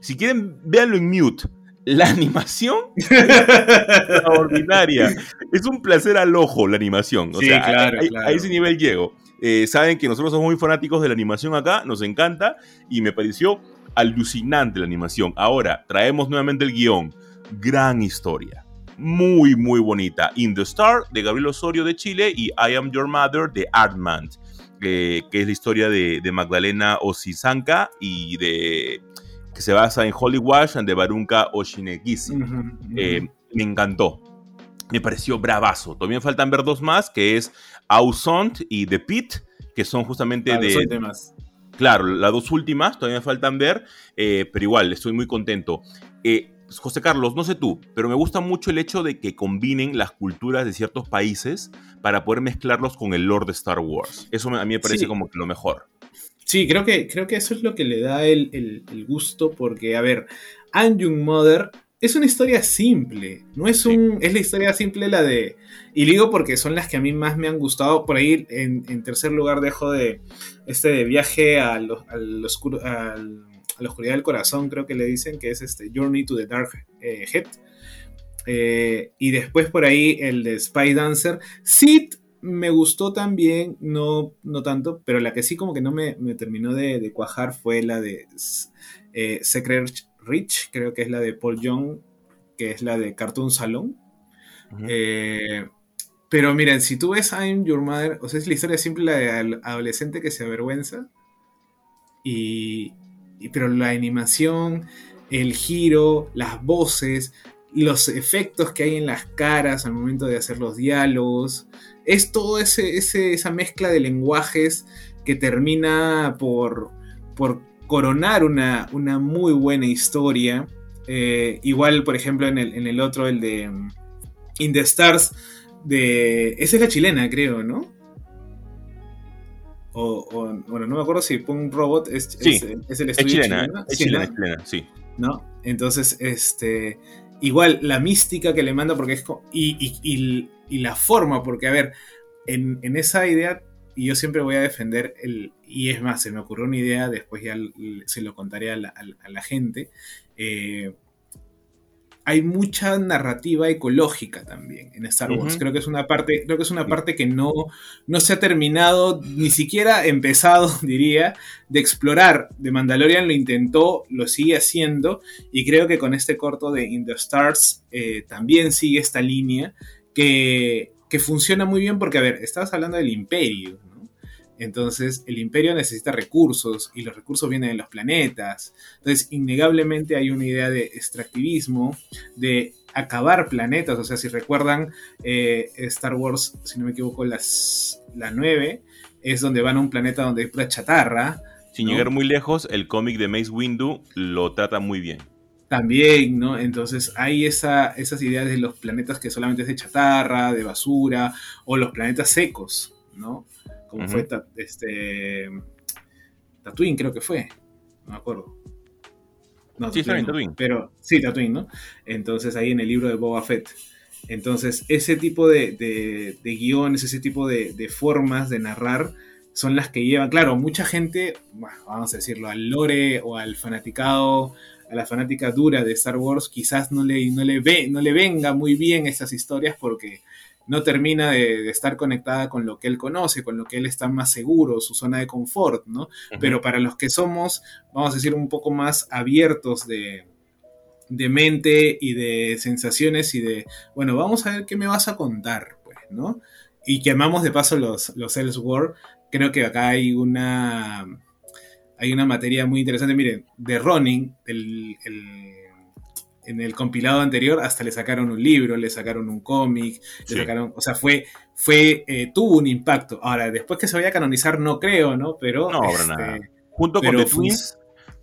Si quieren, véanlo en mute. La animación es extraordinaria. Es un placer al ojo la animación. O sea, a, ese nivel llego. Eh, saben que nosotros somos muy fanáticos de la animación acá, nos encanta y me pareció alucinante la animación. Ahora, traemos nuevamente el guion. Gran historia muy, muy bonita. In the Star de Gabriel Osorio de Chile y I Am Your Mother de Armand, que es la historia de, Magdalena Osizanka y de que se basa en Holy Wash and de Barunka Oshinegisi. Eh, me encantó. Me pareció bravazo. Todavía faltan ver dos más, que es Ausont y The Pit, que son justamente ah, de... Claro, las dos últimas todavía faltan ver, eh, pero igual, estoy muy contento. Eh, José Carlos, no sé tú, pero me gusta mucho el hecho de que combinen las culturas de ciertos países para poder mezclarlos con el lore de Star Wars. Eso a mí me parece como que lo mejor. Sí, creo que, creo que eso es lo que le da el, gusto, porque, a ver, Young Mother es una historia simple, no es un. Es la historia simple la de. Y digo porque son las que a mí más me han gustado. Por ahí, en, tercer lugar, dejo de. Este de viaje al, al, oscuro, al a la oscuridad del corazón, creo que le dicen, que es este Journey to the Dark eh, Head. Eh, y después por ahí el de Spy Dancer. Sid me gustó también, no, no tanto, pero la que sí como que no me, terminó de, cuajar fue la de eh, Secret Rich, creo que es la de Paul Young, que es la de Cartoon Salon. pero miren, si tú ves I'm Your Mother, o sea, es la historia simple la de adolescente que se avergüenza. Y, pero la animación, el giro, las voces, los efectos que hay en las caras al momento de hacer los diálogos, es todo ese, esa mezcla de lenguajes que termina por, por coronar una, una, muy buena historia. Eh, igual, por ejemplo, en el, en el, otro, el de mm, In the Stars, de... Esa es la chilena, creo, ¿no? o, o- bueno, no me acuerdo si Punk Robot es, Sí, es, es el Es estudio chilena, chileno. es chilena, chilena, sí. ¿no? Entonces, este, igual la mística que le manda, porque es y, y- y- la forma, porque a ver, en, en esa idea, y yo siempre voy a defender el, y es más, se me ocurrió una idea, después ya se lo contaré a la- a la gente, eh, hay mucha narrativa ecológica también en Star Wars. Creo que es una parte, creo que es una parte que no, no se ha terminado, ni siquiera empezado, diría, de explorar. De Mandalorian lo intentó, lo sigue haciendo, y creo que con este corto de In the Stars eh, también sigue esta línea que, que funciona muy bien porque, a ver, estabas hablando del imperio, ¿no? Entonces, el imperio necesita recursos y los recursos vienen de los planetas. Entonces, innegablemente hay una idea de extractivismo, de acabar planetas. O sea, si recuerdan eh, Star Wars, si no me equivoco, las, la 9, es donde van a un planeta donde hay pura chatarra. Sin ¿no? llegar muy lejos, el cómic de Mace Windu lo trata muy bien. También, ¿no? Entonces hay esa, esas ideas de los planetas que solamente es de chatarra, de basura, o los planetas secos, ¿no? Como fue Ta- este, Tatooine, creo que fue, no me acuerdo. No, Sí, no, Tatooine. Pero sí, Tatooine, ¿no? Entonces ahí en el libro de Boba Fett. Entonces ese tipo de, de- de guiones, ese tipo de, de formas de narrar son las que llevan, claro, mucha gente, bueno, vamos a decirlo, al lore o al fanaticado a la fanática dura de Star Wars quizás no le, no le, ve, no le venga muy bien estas historias porque no termina de, de estar conectada con lo que él conoce, con lo que él está más seguro, su zona de confort, ¿no? Pero para los que somos, vamos a decir, un poco más abiertos de, de mente y de sensaciones y de, bueno, vamos a ver qué me vas a contar, pues, ¿no? Y que amamos de paso los, los Elseworld, creo que acá hay una hay una materia muy interesante. Miren, de Ronin, el, el- en el compilado anterior, hasta le sacaron un libro, le sacaron un cómic, Sí. le sacaron, o sea, fue, fue eh, tuvo un impacto. Ahora, después que se vaya a canonizar, no creo, ¿no? Pero, No, este, nada. Junto con The Twins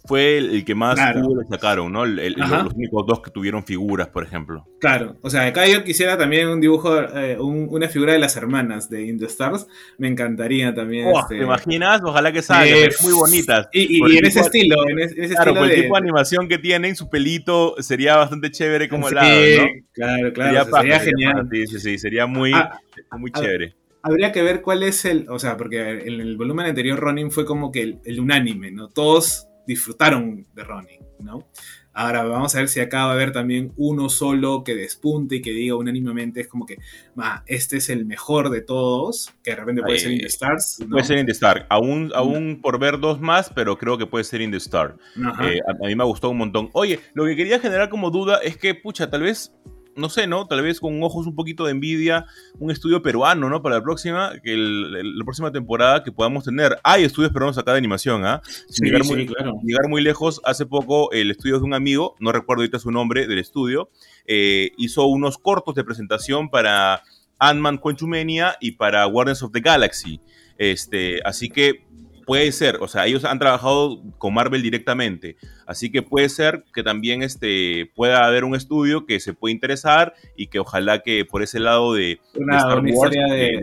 fue el, que más Claro. jugo le sacaron, ¿no? El- el- Ajá. los únicos dos que tuvieron figuras, por ejemplo. claro, o sea, acá yo quisiera también un dibujo, eh, un- una figura de las hermanas de In the Stars, me encantaría también. Oh, este, ¿Te imaginas? Ojalá que salgan, eh, muy bonitas. Y, en ese estilo, en ese, Claro, estilo por el de- tipo de animación que tienen, su pelito sería bastante chévere como Sí, al lado, ¿no? Claro, claro, sería o sea, sería paja, genial. paja, Sí, sí, sí, sería muy, Ah, muy ah, chévere. Habría que ver cuál es el. O sea, porque en el volumen anterior Ronin fue como que el, el unánime, ¿no? Todos disfrutaron de Ronin, ¿no? Ahora vamos a ver si acá va a haber también uno solo que despunte y que diga unánimemente, es como que, ma, este es el mejor de todos, que de repente puede ser In the Stars. ¿no? Puede ser In the Star. Aún, aún por ver dos más, pero creo que puede ser In the Star. Eh, a, a mí me gustó un montón. Oye, lo que quería generar como duda es que, pucha, tal vez, no sé, ¿no? Tal vez con ojos un poquito de envidia, un estudio peruano, ¿no? Para la próxima, que el- el- la próxima temporada que podamos tener. Hay estudios peruanos acá de animación, ¿ah? Sin Sí, llegar, sí, muy, claro. sin llegar muy lejos, hace poco el estudio de un amigo, no recuerdo ahorita su nombre del estudio, eh, hizo unos cortos de presentación para Ant-Man Quantumania y para Guardians of the Galaxy. Este, así que puede ser, o sea, ellos han trabajado con Marvel directamente, así que puede ser que también este, pueda haber un estudio que se pueda interesar y que ojalá que por ese lado de, Una, historia de, eh,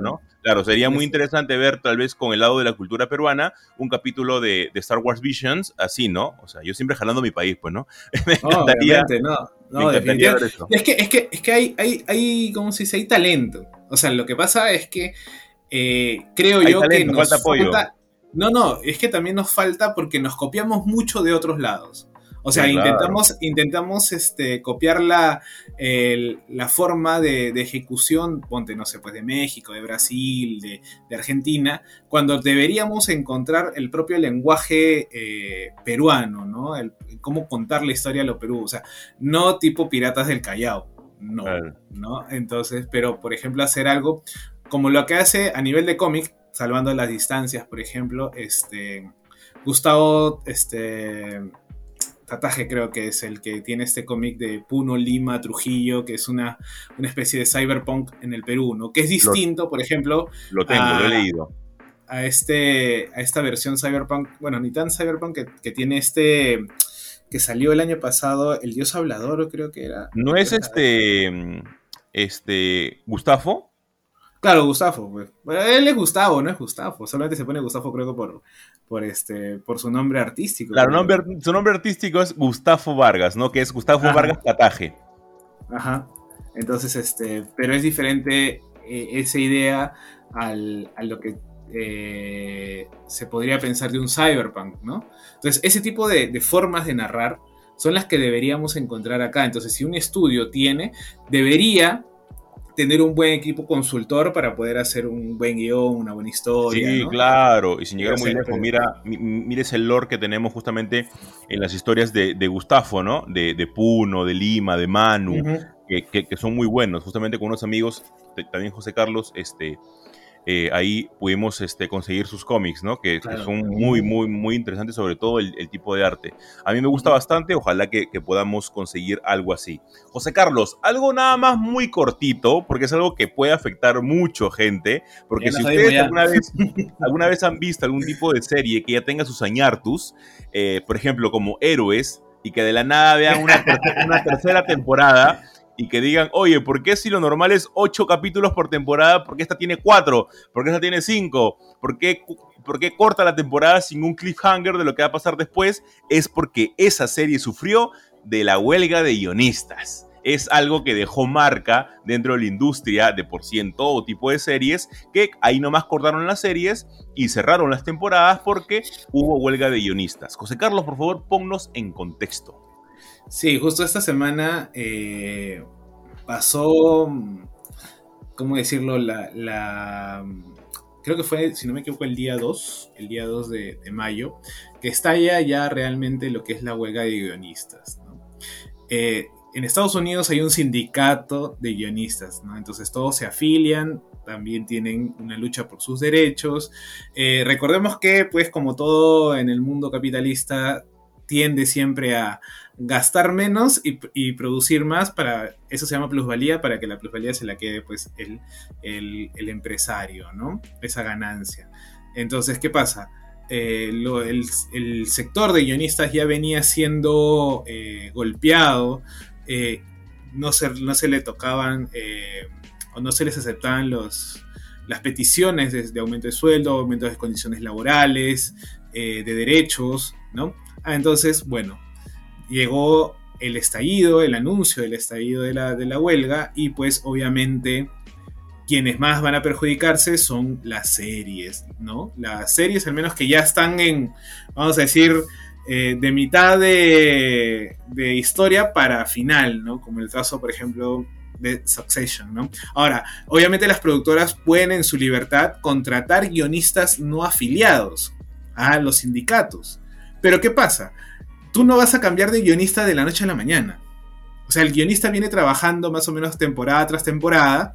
¿no? Claro, sería muy Es- interesante ver tal vez con el lado de la cultura peruana un capítulo de, de Star Wars Visions, así, ¿no? O sea, yo siempre jalando mi país, pues, ¿no? me No, encantaría, obviamente, no. me No, encantaría ver eso. Es que, es que, es que hay, hay, hay, ¿cómo se dice? Hay talento. O sea, lo que pasa es que eh, creo Hay yo que nos falta apoyo. No, no, es que también nos falta porque nos copiamos mucho de otros lados. O sea, Sí, claro. intentamos, intentamos este, copiar la, el- la forma de, de ejecución, ponte, no sé, pues de México, de Brasil, de, de Argentina, cuando deberíamos encontrar el propio lenguaje eh, peruano, ¿no? El, cómo contar la historia de lo Perú. O sea, no tipo Piratas del Callao, no, Claro. ¿no? Entonces, pero por ejemplo, hacer algo como lo que hace a nivel de cómic, salvando las distancias, por ejemplo, este Gustavo este Tataje creo que es el que tiene este cómic de Puno, Lima, Trujillo, que es una, una especie de cyberpunk en el Perú, ¿no? Que es distinto, por ejemplo, Lo tengo, lo he leído. a, este, a esta versión cyberpunk, bueno, ni tan cyberpunk que, que tiene este, que salió el año pasado, El Dios Hablador, creo que era. ¿No es este, este, Gustavo? Claro, Gustavo, pues. Bueno, él es Gustavo, no es Gustavo. Solamente se pone Gustavo, creo que por, por este, por su nombre artístico. Claro, nombre- su nombre artístico es Gustavo Vargas, ¿no? Que es Gustavo Ajá. Vargas Cataje. Ajá. Entonces, este, pero es diferente eh, esa idea al, a lo que eh, se podría pensar de un cyberpunk, ¿no? Entonces, ese tipo de, de formas de narrar son las que deberíamos encontrar acá. Entonces, si un estudio tiene, debería tener un buen equipo consultor para poder hacer un buen guion, una buena historia. Sí, ¿no? claro. Y sin llegar muy lejos, mira, mi- mira ese lore que tenemos justamente en las historias de, de Gustavo, ¿no? De, de Puno, de Lima, de Manu, que, que- que son muy buenos. Justamente con unos amigos, también José Carlos, este, eh, ahí pudimos este, conseguir sus cómics, ¿no? Que, son muy, muy, muy interesantes, sobre todo el, el tipo de arte. A mí me gusta bastante, ojalá que, que podamos conseguir algo así. José Carlos, algo nada más muy cortito, porque es algo que puede afectar mucho gente, porque si ustedes alguna vez, alguna vez han visto algún tipo de serie que ya tenga sus añartus, eh, por ejemplo, como Héroes, y que de la nada vean una, ter- una tercera temporada y que digan, oye, ¿por qué si lo normal es ocho capítulos por temporada? ¿Por qué esta tiene cuatro? ¿Por qué esta tiene cinco? ¿Por qué, por qué corta la temporada sin un cliffhanger de lo que va a pasar después? Es porque esa serie sufrió de la huelga de guionistas. Es algo que dejó marca dentro de la industria de por sí en todo tipo de series, que ahí nomás cortaron las series y cerraron las temporadas porque hubo huelga de guionistas. José Carlos, por favor, ponnos en contexto. Sí, justo esta semana eh, pasó, ¿cómo decirlo? La, creo que fue, si no me equivoco, el día 2, el día 2 de, mayo, que estalla ya realmente lo que es la huelga de guionistas. Eh, en Estados Unidos hay un sindicato de guionistas, ¿no? entonces todos se afilian, también tienen una lucha por sus derechos. Eh, recordemos que, pues como todo en el mundo capitalista, tiende siempre a gastar menos y, producir más para, eso se llama plusvalía, para que la plusvalía se la quede pues el, el- empresario, ¿no? Esa ganancia. Entonces, ¿qué pasa? Eh, el, sector de guionistas ya venía siendo eh, golpeado, eh, no, se, no se le tocaban o no se les aceptaban los, las peticiones de, de aumento de sueldo, aumento de condiciones laborales, de derechos, ¿no? Ah, entonces, bueno, llegó el estallido, el anuncio del estallido de la, de la huelga y pues obviamente quienes más van a perjudicarse son las series, ¿no? Las series al menos que ya están en, vamos a decir, eh, de mitad de, de historia para final, ¿no? Como el caso, por ejemplo, de Succession, ¿no? Ahora, obviamente las productoras pueden en su libertad contratar guionistas no afiliados a los sindicatos. Pero ¿qué pasa? Tú no vas a cambiar de guionista de la noche a la mañana. O sea, el guionista viene trabajando más o menos temporada tras temporada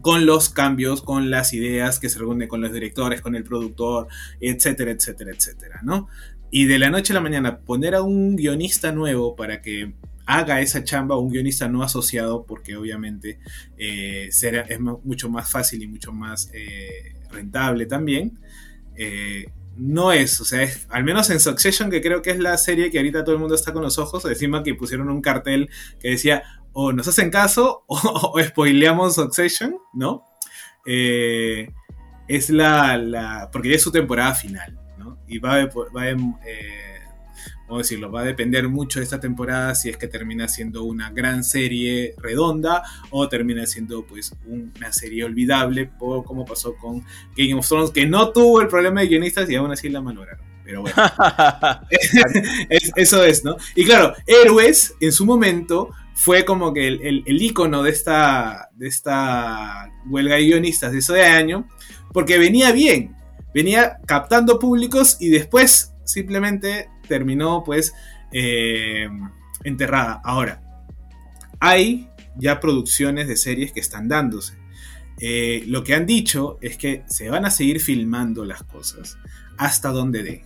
con los cambios, con las ideas que se reúnen con los directores, con el productor, etcétera, etcétera, etcétera, ¿no? Y de la noche a la mañana poner a un guionista nuevo para que haga esa chamba, un guionista no asociado, porque obviamente eh, será, es mucho más fácil y mucho más eh, rentable también. eh, no es, o sea, es, al menos en Succession, que creo que es la serie que ahorita todo el mundo está con los ojos, encima que pusieron un cartel que decía o nos hacen caso o, o spoileamos Succession, ¿no? Eh, es la, la, porque ya es su temporada final, ¿no? Y va, va eh, ¿cómo decirlo? Va a depender mucho de esta temporada si es que termina siendo una gran serie redonda o termina siendo pues una serie olvidable, por como pasó con Game of Thrones, que no tuvo el problema de guionistas y aún así la malograron. Pero bueno, es- eso es, ¿no? Y claro, Héroes en su momento fue como que el, el, el ícono de esta, de esta huelga de guionistas de ese año, porque venía bien, venía captando públicos y después simplemente terminó pues eh, enterrada. Ahora, hay ya producciones de series que están dándose. Eh, lo que han dicho es que se van a seguir filmando las cosas hasta donde dé.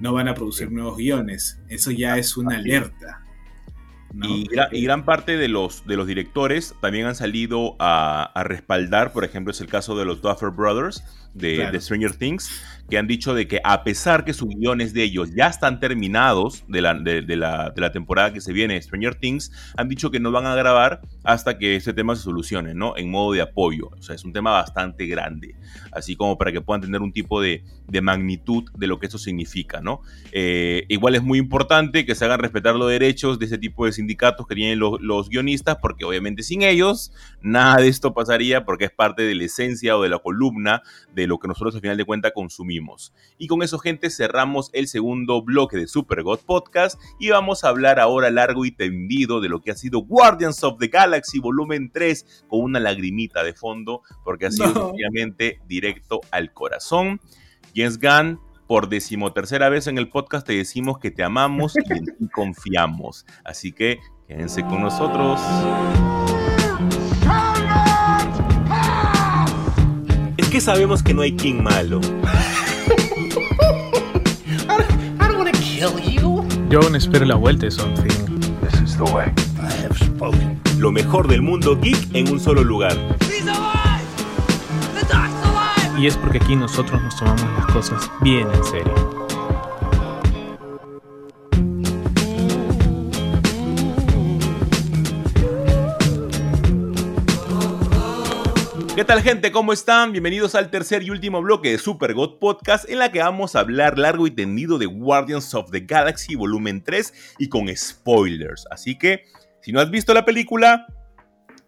No van a producir nuevos guiones. Eso ya es una alerta. ¿no? Y, gra- y gran parte de los, de los directores también han salido a, a respaldar, por ejemplo, es el caso de los Duffer Brothers de, Claro. de Stranger Things, que han dicho de que a pesar que sus guiones de ellos ya están terminados de la, de, la, de la temporada que se viene, Stranger Things, han dicho que no van a grabar hasta que este tema se solucione, ¿no? En modo de apoyo. O sea, es un tema bastante grande, así como para que puedan tener un tipo de, de magnitud de lo que eso significa, ¿no? Eh, igual es muy importante que se hagan respetar los derechos de ese tipo de sindicatos que tienen los, los guionistas, porque obviamente sin ellos nada de esto pasaría, porque es parte de la esencia o de la columna de lo que nosotros al final de cuentas consumimos. Y con eso, gente, cerramos el segundo bloque de Super God Podcast y vamos a hablar ahora largo y tendido de lo que ha sido Guardians of the Galaxy Volumen 3 con una lagrimita de fondo, porque ha sido No. obviamente directo al corazón. James Gunn, por decimotercera vez en el podcast te decimos que te amamos y en ti confiamos. Así que quédense con nosotros. Es que sabemos que no hay King malo. Aún espero la vuelta de Something. This is the way. I have spoken. Lo mejor del mundo geek en un solo lugar. He's alive! The alive! Y es porque aquí nosotros nos tomamos las cosas bien en serio. ¿Qué tal gente? ¿Cómo están? Bienvenidos al tercer y último bloque de Super God Podcast en la que vamos a hablar largo y tendido de Guardians of the Galaxy Volumen 3 y con spoilers. Así que si no has visto la película,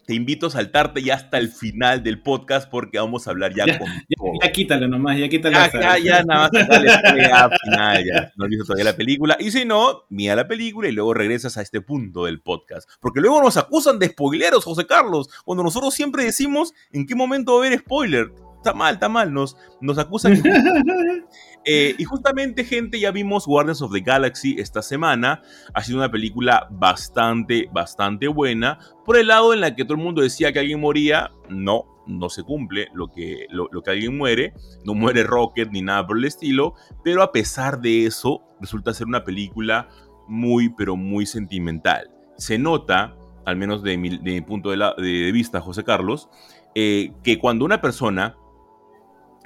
te invito a saltarte ya hasta el final del podcast porque vamos a hablar ya, Ya, con Ya, todo. ya quítalo nomás, ya quítalo. Ya, ya, ya, nada más acá le al final, ya. No has visto todavía la película. Y si no, mira la película y luego regresas a este punto del podcast. Porque luego nos acusan de spoileros, José Carlos, cuando nosotros siempre decimos en qué momento va a haber spoiler. Está mal, está mal, nos, nos acusan. Eh, y justamente, gente, ya vimos Guardians of the Galaxy esta semana. Ha sido una película bastante, bastante buena. Por el lado en la que todo el mundo decía que alguien moría, no, no se cumple lo que, lo, lo que alguien muere. No muere Rocket ni nada por el estilo. Pero a pesar de eso, resulta ser una película muy, pero muy sentimental. Se nota, al menos de mi, de mi punto de, la- de vista, José Carlos, eh, que cuando una persona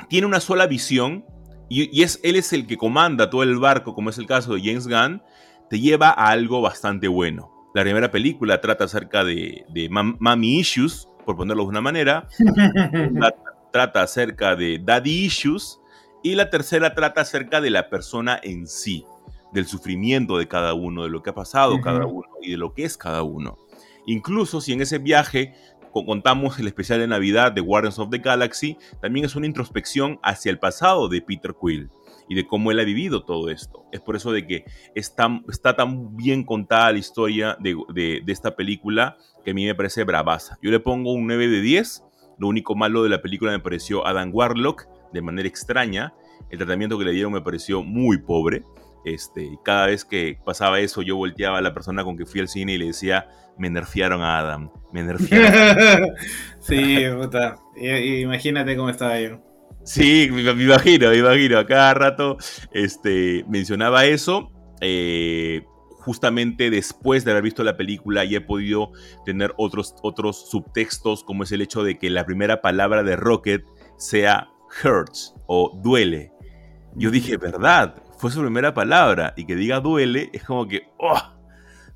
tiene una sola visión y, y es, él es el que comanda todo el barco, como es el caso de James Gunn, te lleva a algo bastante bueno. La primera película trata acerca de, de mommy issues, por ponerlo de una manera. La- trata acerca de daddy issues. Y la tercera trata acerca de la persona en sí, del sufrimiento de cada uno, de lo que ha pasado cada uno y de lo que es cada uno. Incluso si en ese viaje contamos el especial de Navidad de Guardians of the Galaxy, también es una introspección hacia el pasado de Peter Quill y de cómo él ha vivido todo esto. Es por eso de que está tan bien contada la historia de, de- de esta película que a mí me parece bravaza. Yo le pongo un 9 de 10. Lo único malo de la película me pareció Adam Warlock de manera extraña. El tratamiento que le dieron me pareció muy pobre. Este, y cada vez que pasaba eso, yo volteaba a la persona con que fui al cine y le decía, me nerfearon a Adam, me nerfearon. sí, puta. Imagínate cómo estaba yo. Sí, me, me imagino, me imagino. A cada rato este, mencionaba eso. eh, justamente después de haber visto la película y he podido tener otros, otros subtextos, como es el hecho de que la primera palabra de Rocket sea hurts o duele. Yo dije, ¿verdad? Fue su primera palabra. Y que diga duele es como que, ¡oh!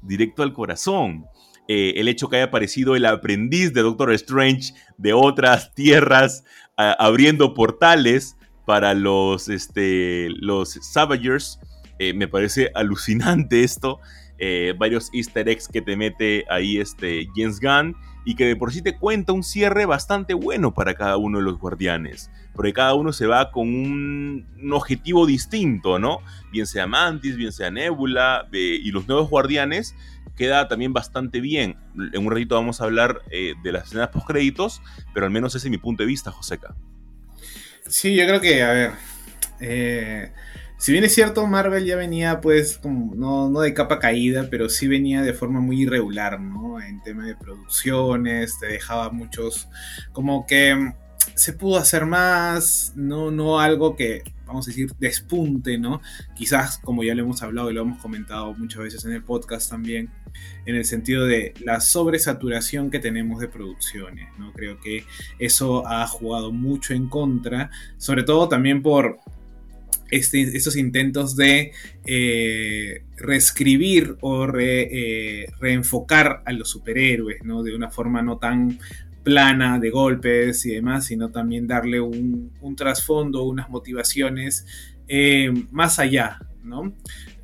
Directo al corazón. Eh, el hecho que haya aparecido el aprendiz de Doctor Strange de otras tierras abriendo portales para los, este, los Savagers. Eh, me parece alucinante esto. Eh, varios easter eggs que te mete ahí este James Gunn y que de por sí te cuenta un cierre bastante bueno para cada uno de los guardianes. Porque cada uno se va con un, objetivo distinto, ¿no? Bien sea Mantis, bien sea Nebula eh, y los nuevos guardianes queda también bastante bien. En un ratito vamos a hablar eh, de las escenas post créditos, pero al menos ese es mi punto de vista, Joseca. Sí, yo creo que, a ver. Si bien es cierto, Marvel ya venía, pues, como, no, de capa caída, pero sí venía de forma muy irregular, ¿no? En tema de producciones, te dejaba muchos. Como que mm, se pudo hacer más, no, no algo que, vamos a decir, despunte, ¿no? Quizás, como ya lo hemos hablado y lo hemos comentado muchas veces en el podcast también, en el sentido de la sobresaturación que tenemos de producciones. ¿no? Creo que eso ha jugado mucho en contra, sobre todo también por este, estos intentos de eh, reescribir o eh, reenfocar a los superhéroes, ¿no? De una forma no tan plana de golpes y demás, sino también darle un, trasfondo, unas motivaciones eh, más allá, ¿no?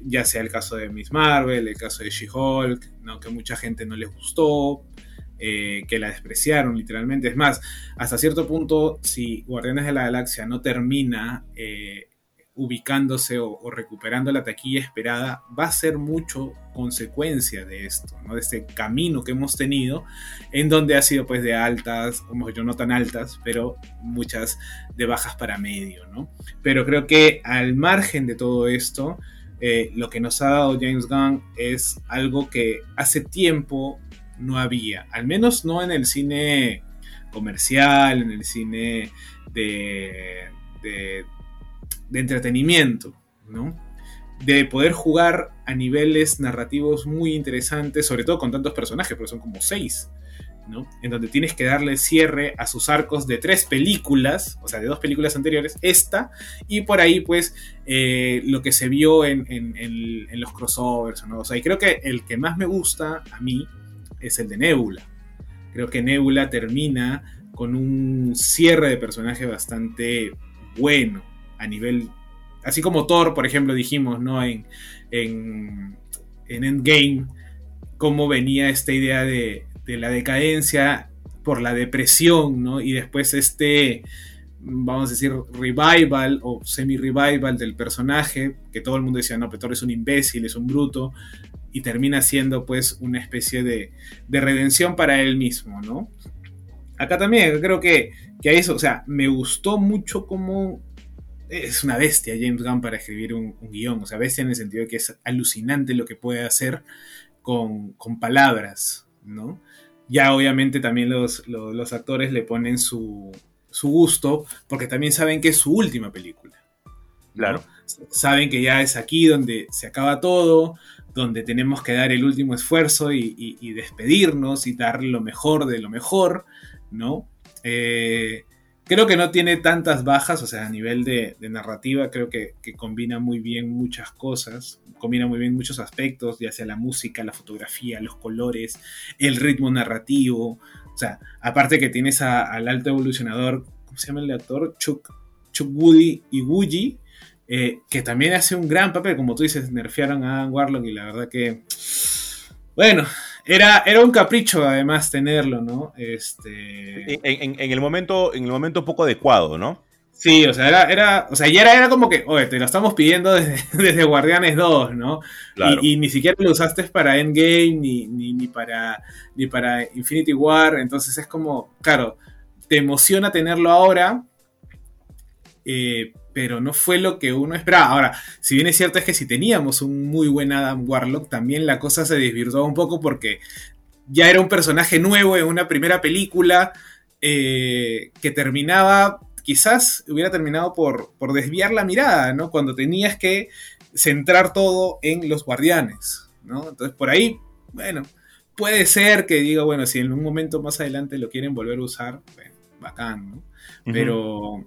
Ya sea el caso de Miss Marvel, el caso de She-Hulk, ¿no? que mucha gente no les gustó, que la despreciaron literalmente. Es más, hasta cierto punto, si Guardianes de la Galaxia no termina ubicándose o, recuperando la taquilla esperada va a ser mucho consecuencia de esto, ¿no? de este camino que hemos tenido, en donde ha sido pues de altas, como yo no tan altas, pero muchas de bajas para medio, ¿no? Pero creo que al margen de todo esto, eh, lo que nos ha dado James Gunn es algo que hace tiempo no había, al menos no en el cine comercial, en el cine de, de de entretenimiento, ¿no? De poder jugar a niveles narrativos muy interesantes, sobre todo con tantos personajes, porque son como seis, ¿no? En donde tienes que darle cierre a sus arcos de tres películas, o sea, de dos películas anteriores, esta, y por ahí, pues, eh, lo que se vio en, los crossovers, ¿no? O sea, y creo que el que más me gusta a mí es el de Nebula. Creo que Nebula termina con un cierre de personaje bastante bueno a nivel, así como Thor, por ejemplo, dijimos, ¿no? En, en, Endgame, cómo venía esta idea de, la decadencia por la depresión, ¿no? Y después este, vamos a decir, revival o semi-revival del personaje, que todo el mundo decía, no, pero Thor es un imbécil, es un bruto, y termina siendo pues una especie de, de redención para él mismo, ¿no? Acá también creo que, que eso, o sea, me gustó mucho cómo es una bestia James Gunn para escribir un, guion. O sea, bestia en el sentido de que es alucinante lo que puede hacer con, palabras, ¿no? Ya obviamente también los, actores le ponen su, gusto porque también saben que es su última película. Claro. Saben que ya es aquí donde se acaba todo, donde tenemos que dar el último esfuerzo y, y despedirnos y dar lo mejor de lo mejor, ¿no? Eh, Creo que no tiene tantas bajas, o sea, a nivel de, narrativa, creo que, combina muy bien muchas cosas, combina muy bien muchos aspectos, ya sea la música, la fotografía, los colores, el ritmo narrativo. O sea, aparte que tienes al alto evolucionador, ¿cómo se llama el actor? Chuck, Chuck Woody y Wuji, eh, que también hace un gran papel, como tú dices, nerfearon a Warlock y la verdad que, bueno, era, era un capricho además tenerlo, ¿no? Este... En, el momento, en el momento poco adecuado, ¿no? Sí, o sea, era, era, o sea, ya era, era como que, oye, te lo estamos pidiendo desde, Guardianes 2, ¿no? Y, ni siquiera lo usaste para Endgame, ni, ni, ni, para, ni para Infinity War, entonces es como, claro, te emociona tenerlo ahora, eh, pero no fue lo que uno esperaba. Ahora, si bien es cierto es que si teníamos un muy buen Adam Warlock, también la cosa se desvirtuó un poco porque ya era un personaje nuevo en una primera película eh, que terminaba, quizás hubiera terminado por, por desviar la mirada, ¿no? Cuando tenías que centrar todo en los guardianes, ¿no? Entonces por ahí, bueno, puede ser que diga, bueno, si en un momento más adelante lo quieren volver a usar, bueno, bacán, ¿no? Pero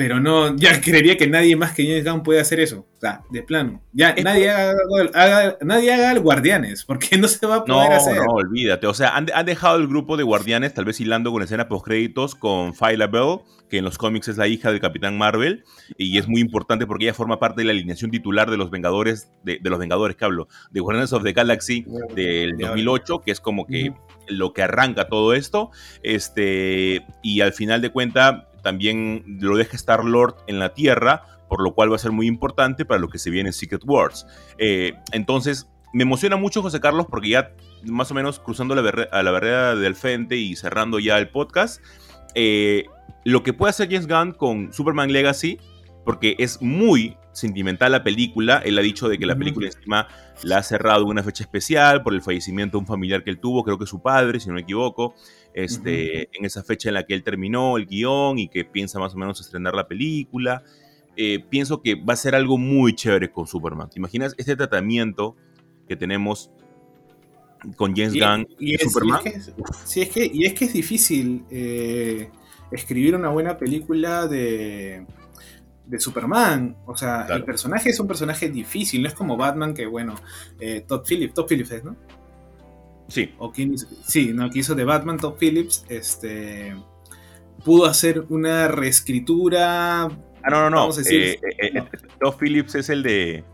pero no, ya creería que nadie más que James Gunn puede hacer eso. O sea, de plano. Ya nadie haga, nadie haga el Guardianes, porque no se va a poder hacer. No, olvídate. O sea, han, dejado el grupo de Guardianes, tal vez hilando con escena post créditos con Phyla Bell, que en los cómics es la hija del Capitán Marvel, y es muy importante porque ella forma parte de la alineación titular de los Vengadores, de, los Vengadores que hablo, de Guardians of the Galaxy del 2008, que es como que lo que arranca todo esto. Este, y al final de cuentas también lo deja Star Lord en la Tierra, por lo cual va a ser muy importante para lo que se viene en Secret Wars. Eh, entonces, me emociona mucho José Carlos porque ya más o menos cruzando la, a la barrera del frente y cerrando ya el podcast, eh, lo que puede hacer James Gunn con Superman Legacy, porque es muy sentimental la película, él ha dicho de que la película encima la ha cerrado en una fecha especial por el fallecimiento de un familiar que él tuvo, creo que su padre, si no me equivoco este, en esa fecha en la que él terminó el guion y que piensa más o menos estrenar la película. Eh, pienso que va a ser algo muy chévere con Superman. ¿Te imaginas este tratamiento que tenemos con James Gunn y y, es- Superman. y es que sí, es que, y es que es difícil eh, escribir una buena película de, de Superman. O sea, Claro. el personaje es un personaje difícil, no es como Batman, que bueno, eh, Todd Phillips, Todd Phillips es, ¿no? Sí, O hizo- sí, no, que hizo de Batman Todd Phillips, este pudo hacer una reescritura. Ah, no, no, no. Vamos a decir- eh, eh, no. eh, Todd Phillips es el de,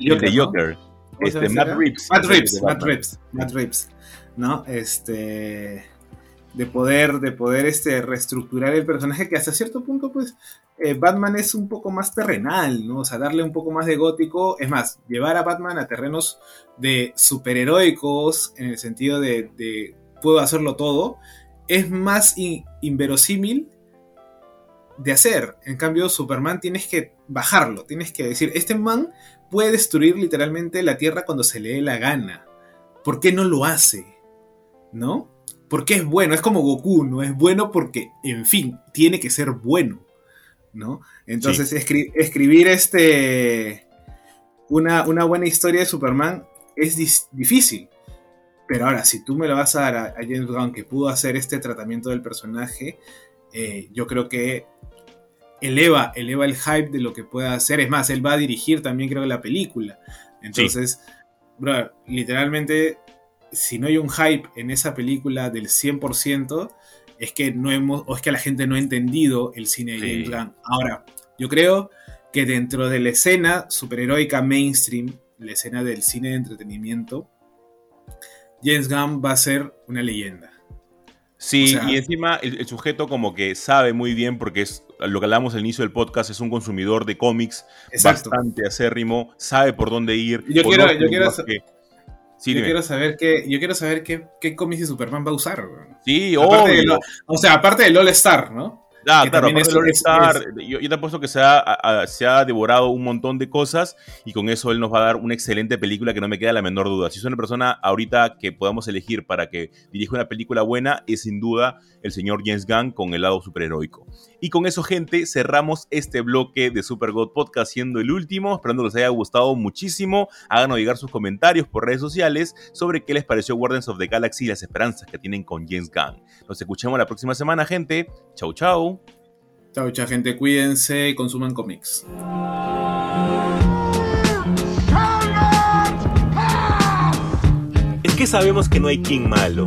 el de ¿no? Joker. ¿Cómo se Este, Matt? Reeves. Matt Reeves, Matt. Reeves, Matt Reeves, ¿no? Este, de poder, de poder este, reestructurar el personaje que hasta cierto punto, pues, eh, Batman es un poco más terrenal, ¿no? O sea, darle un poco más de gótico, es más, llevar a Batman a terrenos de superheroicos, en el sentido de, de puedo hacerlo todo, es más in- inverosímil de hacer. En cambio, Superman tienes que bajarlo, tienes que decir, este man puede destruir literalmente la Tierra cuando se le dé la gana. ¿Por qué no lo hace? ¿No? Porque es bueno, es como Goku, ¿no? Es bueno porque, en fin, tiene que ser bueno, ¿no? Entonces, escri- escribir este una, una buena historia de Superman es difícil. Pero ahora, si tú me lo vas a dar a, a James Gunn que pudo hacer este tratamiento del personaje, eh, yo creo que eleva, eleva el hype de lo que pueda hacer. Es más, él va a dirigir también, creo, la película. Entonces, brother, literalmente, si no hay un hype en esa película del 100%, es que no hemos, o es que la gente no ha entendido el cine de Sí. James Gunn. Ahora, yo creo que dentro de la escena superheroica mainstream, la escena del cine de entretenimiento, James Gunn va a ser una leyenda. Sí, O sea- y encima el, el sujeto como que sabe muy bien, porque es lo que hablamos al inicio del podcast, es un consumidor de cómics Exacto. bastante acérrimo, sabe por dónde ir. Yo quiero- yo quiero que- Sí, yo dime. quiero saber qué, yo quiero saber qué, qué cómics de Superman va a usar. Sí, Aparte de obvio. lo- o sea, aparte del All Star, ¿no? Ah, claro, aparte es- Star, yo, yo te apuesto que se ha, a- se ha devorado un montón de cosas y con eso él nos va a dar una excelente película que no me queda la menor duda. Si es una persona ahorita que podamos elegir para que dirija una película buena, es sin duda el señor James Gunn con el lado superheroico. Y con eso, gente, cerramos este bloque de Super God Podcast siendo el último. Esperando que les haya gustado muchísimo. Háganos llegar sus comentarios por redes sociales sobre qué les pareció Guardians of the Galaxy y las esperanzas que tienen con James Gunn. Nos escuchemos la próxima semana, gente. Chau, chau. Chao, chao, gente. Cuídense y consuman cómics. Es que sabemos que no hay King malo.